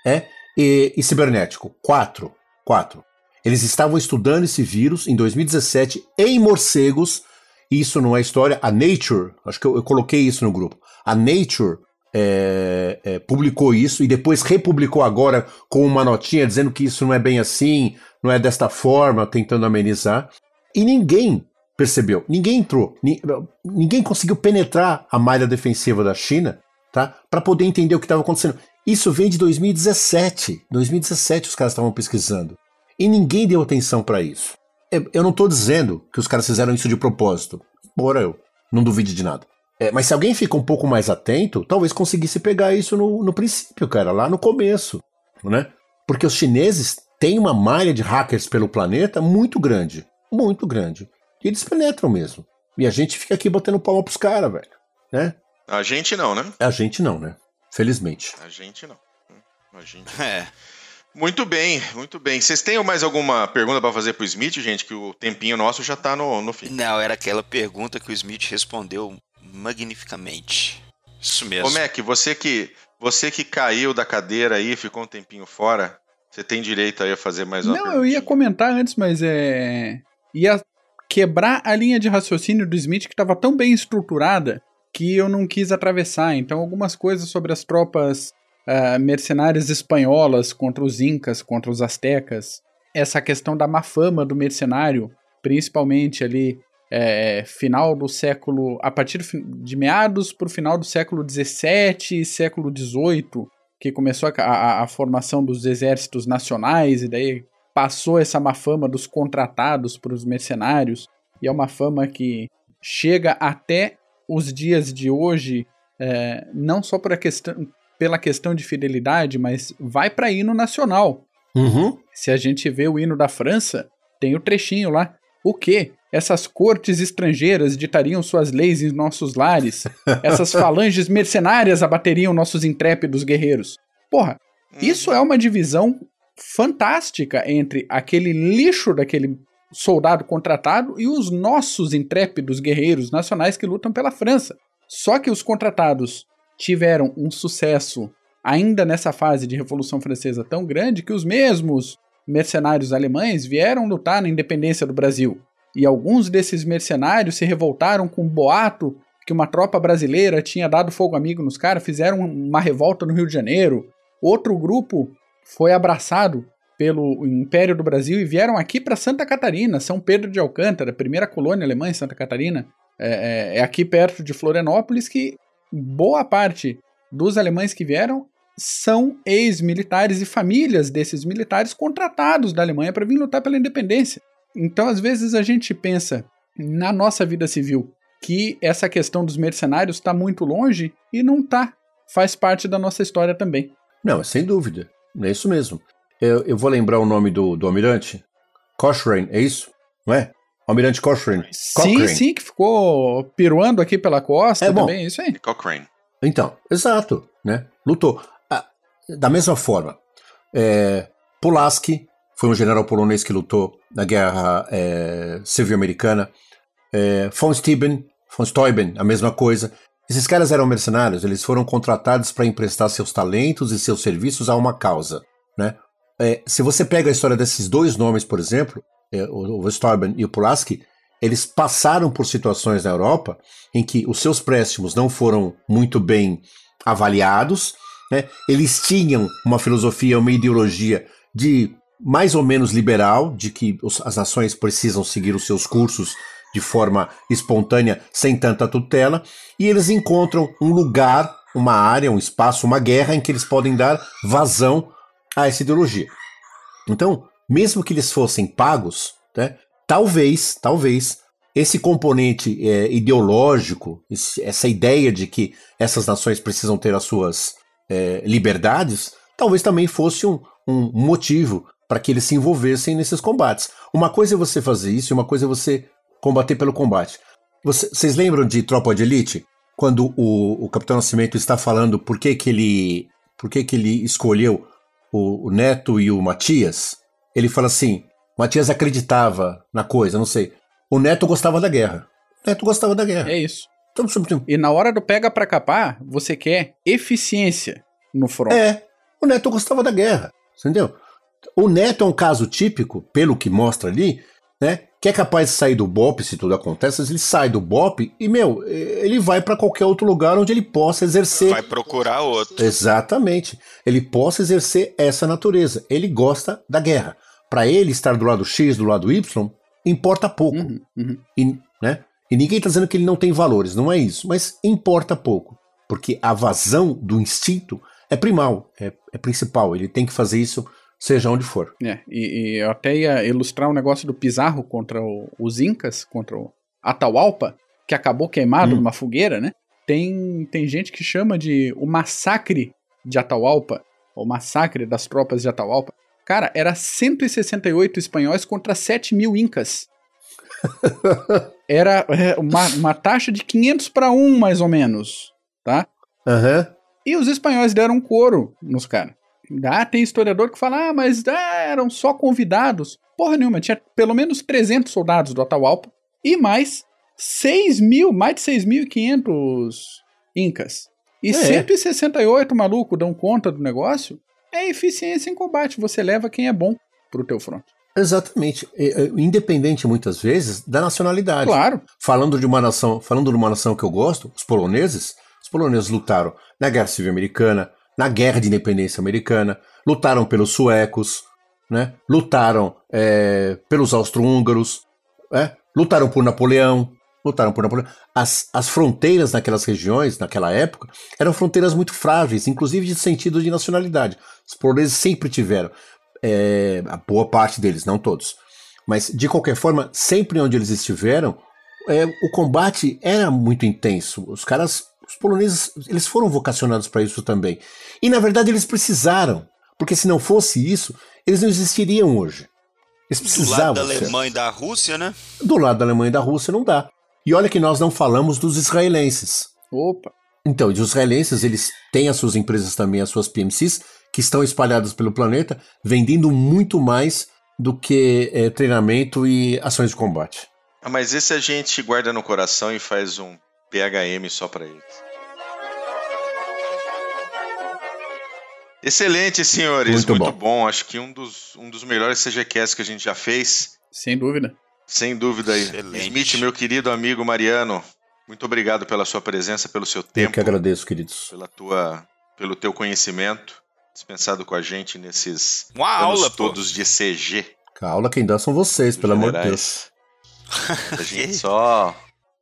Speaker 2: é, e, e cibernético. Quatro. Quatro. Eles estavam estudando esse vírus em 2017 em morcegos. Isso não é história. A Nature, acho que eu, eu coloquei isso no grupo. A Nature é, é, publicou isso e depois republicou agora com uma notinha dizendo que isso não é bem assim, não é desta forma, tentando amenizar. E ninguém percebeu, ninguém entrou, ninguém conseguiu penetrar a malha defensiva da China, tá? Para poder entender o que estava acontecendo. Isso vem de 2017. 2017 os caras estavam pesquisando. E ninguém deu atenção para isso. É, eu não estou dizendo que os caras fizeram isso de propósito. Embora eu não duvide de nada. É, mas se alguém fica um pouco mais atento, talvez conseguisse pegar isso no, no princípio, cara, lá no começo. Né? Porque os chineses têm uma malha de hackers pelo planeta muito grande. Muito grande. E eles penetram mesmo. E a gente fica aqui botando palma pros caras, velho. Né?
Speaker 1: A gente não, né?
Speaker 2: A gente não, né? Felizmente.
Speaker 1: A gente não. A gente.
Speaker 4: É.
Speaker 1: Muito bem, muito bem. Vocês têm mais alguma pergunta para fazer pro Smith, gente? Que o tempinho nosso já tá no, no fim.
Speaker 4: Não, era aquela pergunta que o Smith respondeu magnificamente. Isso mesmo.
Speaker 1: Ô, Mac, você que, você que caiu da cadeira aí, ficou um tempinho fora, você tem direito aí a fazer mais uma
Speaker 3: Não, eu
Speaker 1: perguntinha.
Speaker 3: ia comentar antes, mas é. ia quebrar a linha de raciocínio do Smith que estava tão bem estruturada que eu não quis atravessar. Então, algumas coisas sobre as tropas ah, mercenárias espanholas contra os incas, contra os astecas, essa questão da má fama do mercenário, principalmente ali é, final do século, a partir de meados para o final do século XVII e século XVIII, que começou a, a- a formação dos exércitos nacionais e daí passou essa má fama dos contratados para os mercenários e é uma fama que chega até os dias de hoje, é, não só questão, pela questão de fidelidade, mas vai para hino nacional.
Speaker 2: Uhum.
Speaker 3: Se a gente vê o hino da França, tem o trechinho lá. O quê? Essas cortes estrangeiras ditariam suas leis em nossos lares. Essas falanges mercenárias abateriam nossos intrépidos guerreiros. Porra, isso é uma divisão fantástica entre aquele lixo daquele soldado contratado e os nossos intrépidos guerreiros nacionais que lutam pela França. Só que os contratados tiveram um sucesso ainda nessa fase de Revolução Francesa tão grande que os mesmos mercenários alemães vieram lutar na independência do Brasil. E alguns desses mercenários se revoltaram com o boato que uma tropa brasileira tinha dado fogo amigo nos caras, fizeram uma revolta no Rio de Janeiro. Outro grupo foi abraçado pelo Império do Brasil e vieram aqui para Santa Catarina, São Pedro de Alcântara, primeira colônia alemã em Santa Catarina. É, é- é aqui perto de Florianópolis que boa parte dos alemães que vieram são ex-militares e famílias desses militares contratados da Alemanha para vir lutar pela independência. Então, às vezes, a gente pensa na nossa vida civil que essa questão dos mercenários está muito longe e não tá. Faz parte da nossa história também.
Speaker 2: Não, sem dúvida. É isso mesmo. Eu, eu vou lembrar o nome do, do almirante. Cochrane, é isso? Não é? Almirante Cochrane.
Speaker 3: Sim,
Speaker 2: Cochrane.
Speaker 3: sim, que ficou piruando aqui pela costa
Speaker 2: É bom.
Speaker 3: também, isso aí.
Speaker 1: Cochrane.
Speaker 2: Então, exato, né? Lutou. Da mesma forma, é, Pulaski foi um general polonês que lutou na guerra é, civil-americana. É, von Steuben, von Steuben, a mesma coisa. Esses caras eram mercenários, eles foram contratados para emprestar seus talentos e seus serviços a uma causa, né? É, se você pega a história desses dois nomes, por exemplo, é, o, o Steuben e o Pulaski, eles passaram por situações na Europa em que os seus préstimos não foram muito bem avaliados, né? eles tinham uma filosofia, uma ideologia de mais ou menos liberal, de que as nações precisam seguir os seus cursos de forma espontânea, sem tanta tutela, e eles encontram um lugar, uma área, um espaço, uma guerra em que eles podem dar vazão a essa ideologia. Então, mesmo que eles fossem pagos, né, talvez, talvez, esse componente é, ideológico, esse- essa ideia de que essas nações precisam ter as suas é, liberdades, talvez também fosse um, um motivo para que eles se envolvessem nesses combates. Uma coisa é você fazer isso uma coisa é você combater pelo combate. Você- Vocês lembram de Tropa de Elite? Quando o, o Capitão Nascimento está falando por que, que ele por que, que ele escolheu o, o Neto e o Matias, ele fala assim: Matias acreditava na coisa, não sei. O Neto gostava da guerra. O Neto gostava da guerra.
Speaker 3: É isso.
Speaker 2: Sobre-
Speaker 3: E na hora do pega pra capar, você quer eficiência no front.
Speaker 2: É, o Neto gostava da guerra, entendeu? O Neto é um caso típico, pelo que mostra ali, né? Que é capaz de sair do BOP se tudo acontece, ele sai do BOP e, meu, ele vai para qualquer outro lugar onde ele possa exercer.
Speaker 4: Vai procurar outro.
Speaker 2: Exatamente. Ele possa exercer essa natureza. Ele gosta da guerra. Para ele estar do lado X, do lado Y, importa pouco.
Speaker 3: Uhum, uhum.
Speaker 2: E, né? E ninguém está dizendo que ele não tem valores, não é isso. Mas importa pouco. Porque a vazão do instinto é primal, é, é principal. Ele tem que fazer isso, seja onde for.
Speaker 3: É, e, e eu até ia ilustrar o negócio do Pizarro contra o- os Incas, contra o Atahualpa, que acabou queimado
Speaker 2: Hum.
Speaker 3: numa fogueira, né? Tem, tem gente que chama de o massacre de Atahualpa, o massacre das tropas de Atahualpa. Cara, era 168 espanhóis contra 7 mil incas. Era é, uma, uma taxa de 500 para 1, mais ou menos, tá?
Speaker 2: Aham.
Speaker 3: E os espanhóis deram couro nos caras. Ah, tem historiador que fala, ah, mas ah, eram só convidados. Porra nenhuma, tinha pelo menos 300 soldados do Atahualpa e mais 6 mil, mais de 6.500 incas. E
Speaker 2: É.
Speaker 3: 168 maluco dão conta do negócio. É eficiência em combate, você leva quem é bom pro teu front.
Speaker 2: Exatamente. É, é, Independente, muitas vezes, da nacionalidade.
Speaker 3: Claro,
Speaker 2: Falando de uma nação, falando de uma nação que eu gosto, os poloneses, os poloneses lutaram na Guerra Civil Americana, na Guerra de Independência Americana, lutaram pelos suecos, né? lutaram é, pelos austro-húngaros, né? lutaram por Napoleão, lutaram por Napoleão. As, as fronteiras naquelas regiões, naquela época, eram fronteiras muito frágeis, inclusive de sentido de nacionalidade. Os poloneses sempre tiveram, é, a boa parte deles, não todos. Mas, de qualquer forma, sempre onde eles estiveram, é, o combate era muito intenso. Os caras, os poloneses, eles foram vocacionados para isso também. E na verdade eles precisaram, porque se não fosse isso, eles não existiriam hoje. Eles
Speaker 4: Do
Speaker 2: precisavam.
Speaker 4: lado da. Alemanha e da Rússia, né?
Speaker 2: Do lado da Alemanha e da Rússia não dá. E olha que nós não falamos dos israelenses.
Speaker 3: opa.
Speaker 2: Então, os israelenses, eles têm as suas empresas também, as suas PMCs, que estão espalhadas pelo planeta, vendendo muito mais do que eh, treinamento e ações de combate.
Speaker 1: Ah, mas esse a gente guarda no coração e faz um PHM só pra eles. Excelente, senhores.
Speaker 2: Muito
Speaker 1: Muito,
Speaker 2: bom.
Speaker 1: bom. Acho que um dos, um dos melhores CGCast que a gente já fez.
Speaker 3: Sem dúvida.
Speaker 1: Sem dúvida aí.
Speaker 4: Excelente.
Speaker 1: Smith, meu querido amigo Mariano, muito obrigado pela sua presença, pelo seu
Speaker 2: Eu
Speaker 1: tempo,
Speaker 2: que agradeço, queridos.
Speaker 1: pela tua, pelo teu conhecimento dispensado com a gente nesses
Speaker 4: Uma
Speaker 1: anos
Speaker 4: aula, pô.
Speaker 1: todos de CG.
Speaker 2: A aula quem dá são vocês, pelo amor de Deus.
Speaker 1: A gente só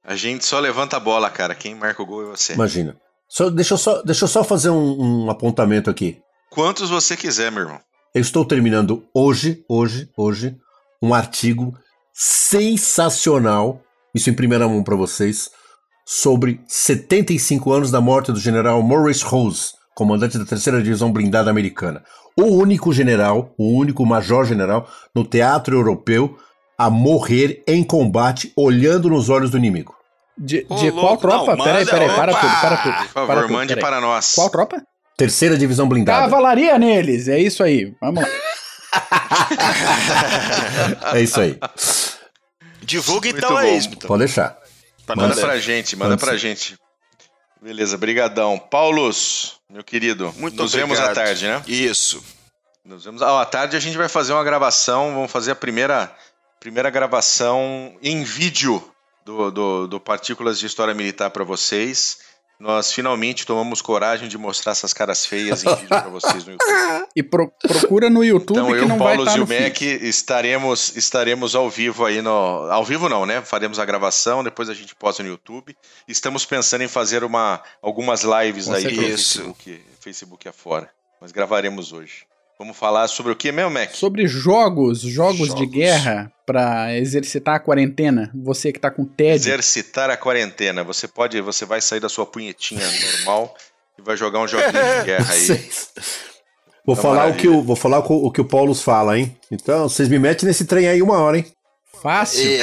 Speaker 1: a gente só levanta a bola, cara. Quem marca o gol é você.
Speaker 2: Imagina. Só, deixa, eu só, deixa eu só fazer um, um apontamento aqui.
Speaker 1: Quantos você quiser, meu irmão.
Speaker 2: Eu estou terminando hoje, hoje, hoje, um artigo sensacional, isso em primeira mão para vocês, sobre 75 anos da morte do general Maurice Rose, comandante da terceira divisão blindada americana. O único general, o único major-general no teatro europeu a morrer em combate olhando nos olhos do inimigo.
Speaker 3: De, de qual
Speaker 4: louco,
Speaker 3: tropa?
Speaker 4: não,
Speaker 3: peraí,
Speaker 4: manda-
Speaker 3: peraí, para tudo, para tudo.
Speaker 1: Por favor,
Speaker 3: para tudo,
Speaker 1: mande para nós.
Speaker 3: Qual tropa?
Speaker 2: Terceira divisão blindada.
Speaker 3: Cavalaria neles, é isso aí. Vamos lá.
Speaker 2: É isso aí.
Speaker 4: Divulga então aí, Smith.
Speaker 2: Pode deixar.
Speaker 1: Manda
Speaker 4: nós.
Speaker 1: pra gente, manda
Speaker 2: Manda
Speaker 1: pra gente. Beleza, brigadão. Paulos, meu querido,
Speaker 4: Muito
Speaker 1: nos
Speaker 4: obrigado.
Speaker 1: vemos à tarde, né?
Speaker 4: Isso.
Speaker 1: Nos vemos. Ah, à tarde a gente vai fazer uma gravação, vamos fazer a primeira, primeira gravação em vídeo do, do, do Partículas de História Militar pra vocês. Nós finalmente tomamos coragem de mostrar essas caras feias em vídeo pra vocês no YouTube.
Speaker 3: E pro- procura no YouTube
Speaker 1: Então
Speaker 3: que
Speaker 1: eu,
Speaker 3: não vai
Speaker 1: Paulo
Speaker 3: estar
Speaker 1: e
Speaker 3: no
Speaker 1: o Mac
Speaker 3: feed.
Speaker 1: estaremos, estaremos ao vivo aí no. Ao vivo não, né? Faremos a gravação, depois a gente posta no YouTube. Estamos pensando em fazer uma, algumas lives
Speaker 3: Com
Speaker 1: aí
Speaker 3: certeza.
Speaker 1: pelo
Speaker 4: Isso.
Speaker 1: Facebook, Facebook afora. Mas gravaremos hoje. Vamos falar sobre o que mesmo, Mac?
Speaker 3: Sobre jogos, jogos, de
Speaker 1: Jogos.
Speaker 3: guerra pra exercitar a quarentena. Você que tá com tédio.
Speaker 1: Exercitar a quarentena. Você pode, você vai sair da sua punhetinha normal e vai jogar um joguinho de guerra aí.
Speaker 2: Vou falar, o que o, vou falar o que o- o que o Paulo fala, hein? Então, vocês me metem nesse trem aí uma hora, hein?
Speaker 3: Fácil.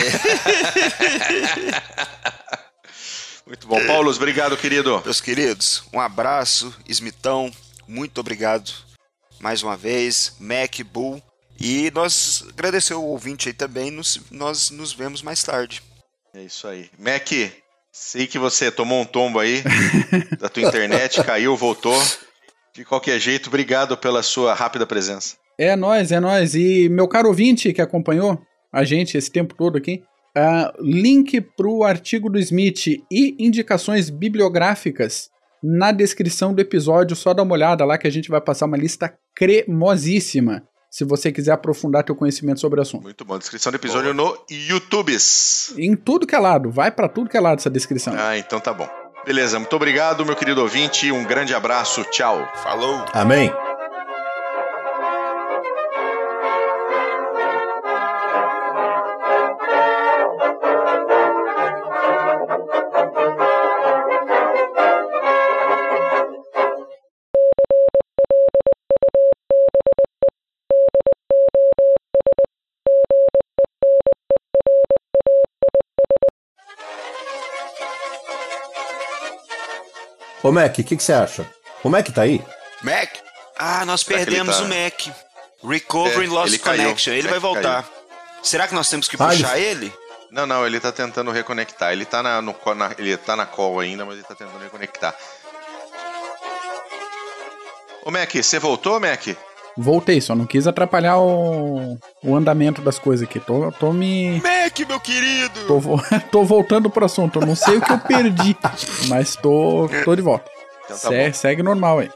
Speaker 1: Muito bom. Paulo, obrigado, querido.
Speaker 4: Meus queridos, um abraço, Smitão, muito obrigado mais uma vez, Mac, Bull. E nós agradecer o ouvinte aí também, nos- nós nos vemos mais tarde.
Speaker 1: É isso aí. Mac, sei que você tomou um tombo aí da tua internet, caiu, voltou. De qualquer jeito, obrigado pela sua rápida presença.
Speaker 3: É nóis, é nóis. E meu caro ouvinte que acompanhou a gente esse tempo todo aqui, ah, link pro artigo do Smith e indicações bibliográficas na descrição do episódio. Só dá uma olhada lá que a gente vai passar uma lista cremosíssima. Se você quiser aprofundar teu conhecimento sobre o assunto.
Speaker 1: Muito bom. Descrição do episódio no YouTube.
Speaker 3: Em tudo que é lado, vai pra tudo que é lado essa descrição.
Speaker 1: Ah, então tá bom. Beleza, muito obrigado, meu querido ouvinte. Um grande abraço. Tchau.
Speaker 4: Falou!
Speaker 2: Amém? Ô, Mac, o que, que você acha? O Mac tá aí?
Speaker 4: Mac? Ah, nós
Speaker 1: Será ele
Speaker 4: perdemos
Speaker 1: tá-
Speaker 4: o Mac. Recovering
Speaker 1: É,
Speaker 4: Lost
Speaker 1: ele caiu.
Speaker 4: Connection. Ele
Speaker 1: Mac
Speaker 4: vai voltar. Será que nós temos que
Speaker 2: Ah, ele-
Speaker 4: puxar ele?
Speaker 1: Não, não, ele tá tentando reconectar. Ele tá na, no, na- ele tá na call ainda, mas ele tá tentando reconectar. Ô Mac, você voltou, Mac?
Speaker 3: Voltei, só não quis atrapalhar o, o andamento das coisas aqui. Tô, tô me.
Speaker 4: Mac, meu querido!
Speaker 3: Tô, vo- tô voltando pro assunto. Eu não sei o que eu perdi, mas tô, tô de volta.
Speaker 1: Então tá
Speaker 3: Se-
Speaker 1: bom.
Speaker 3: segue normal aí.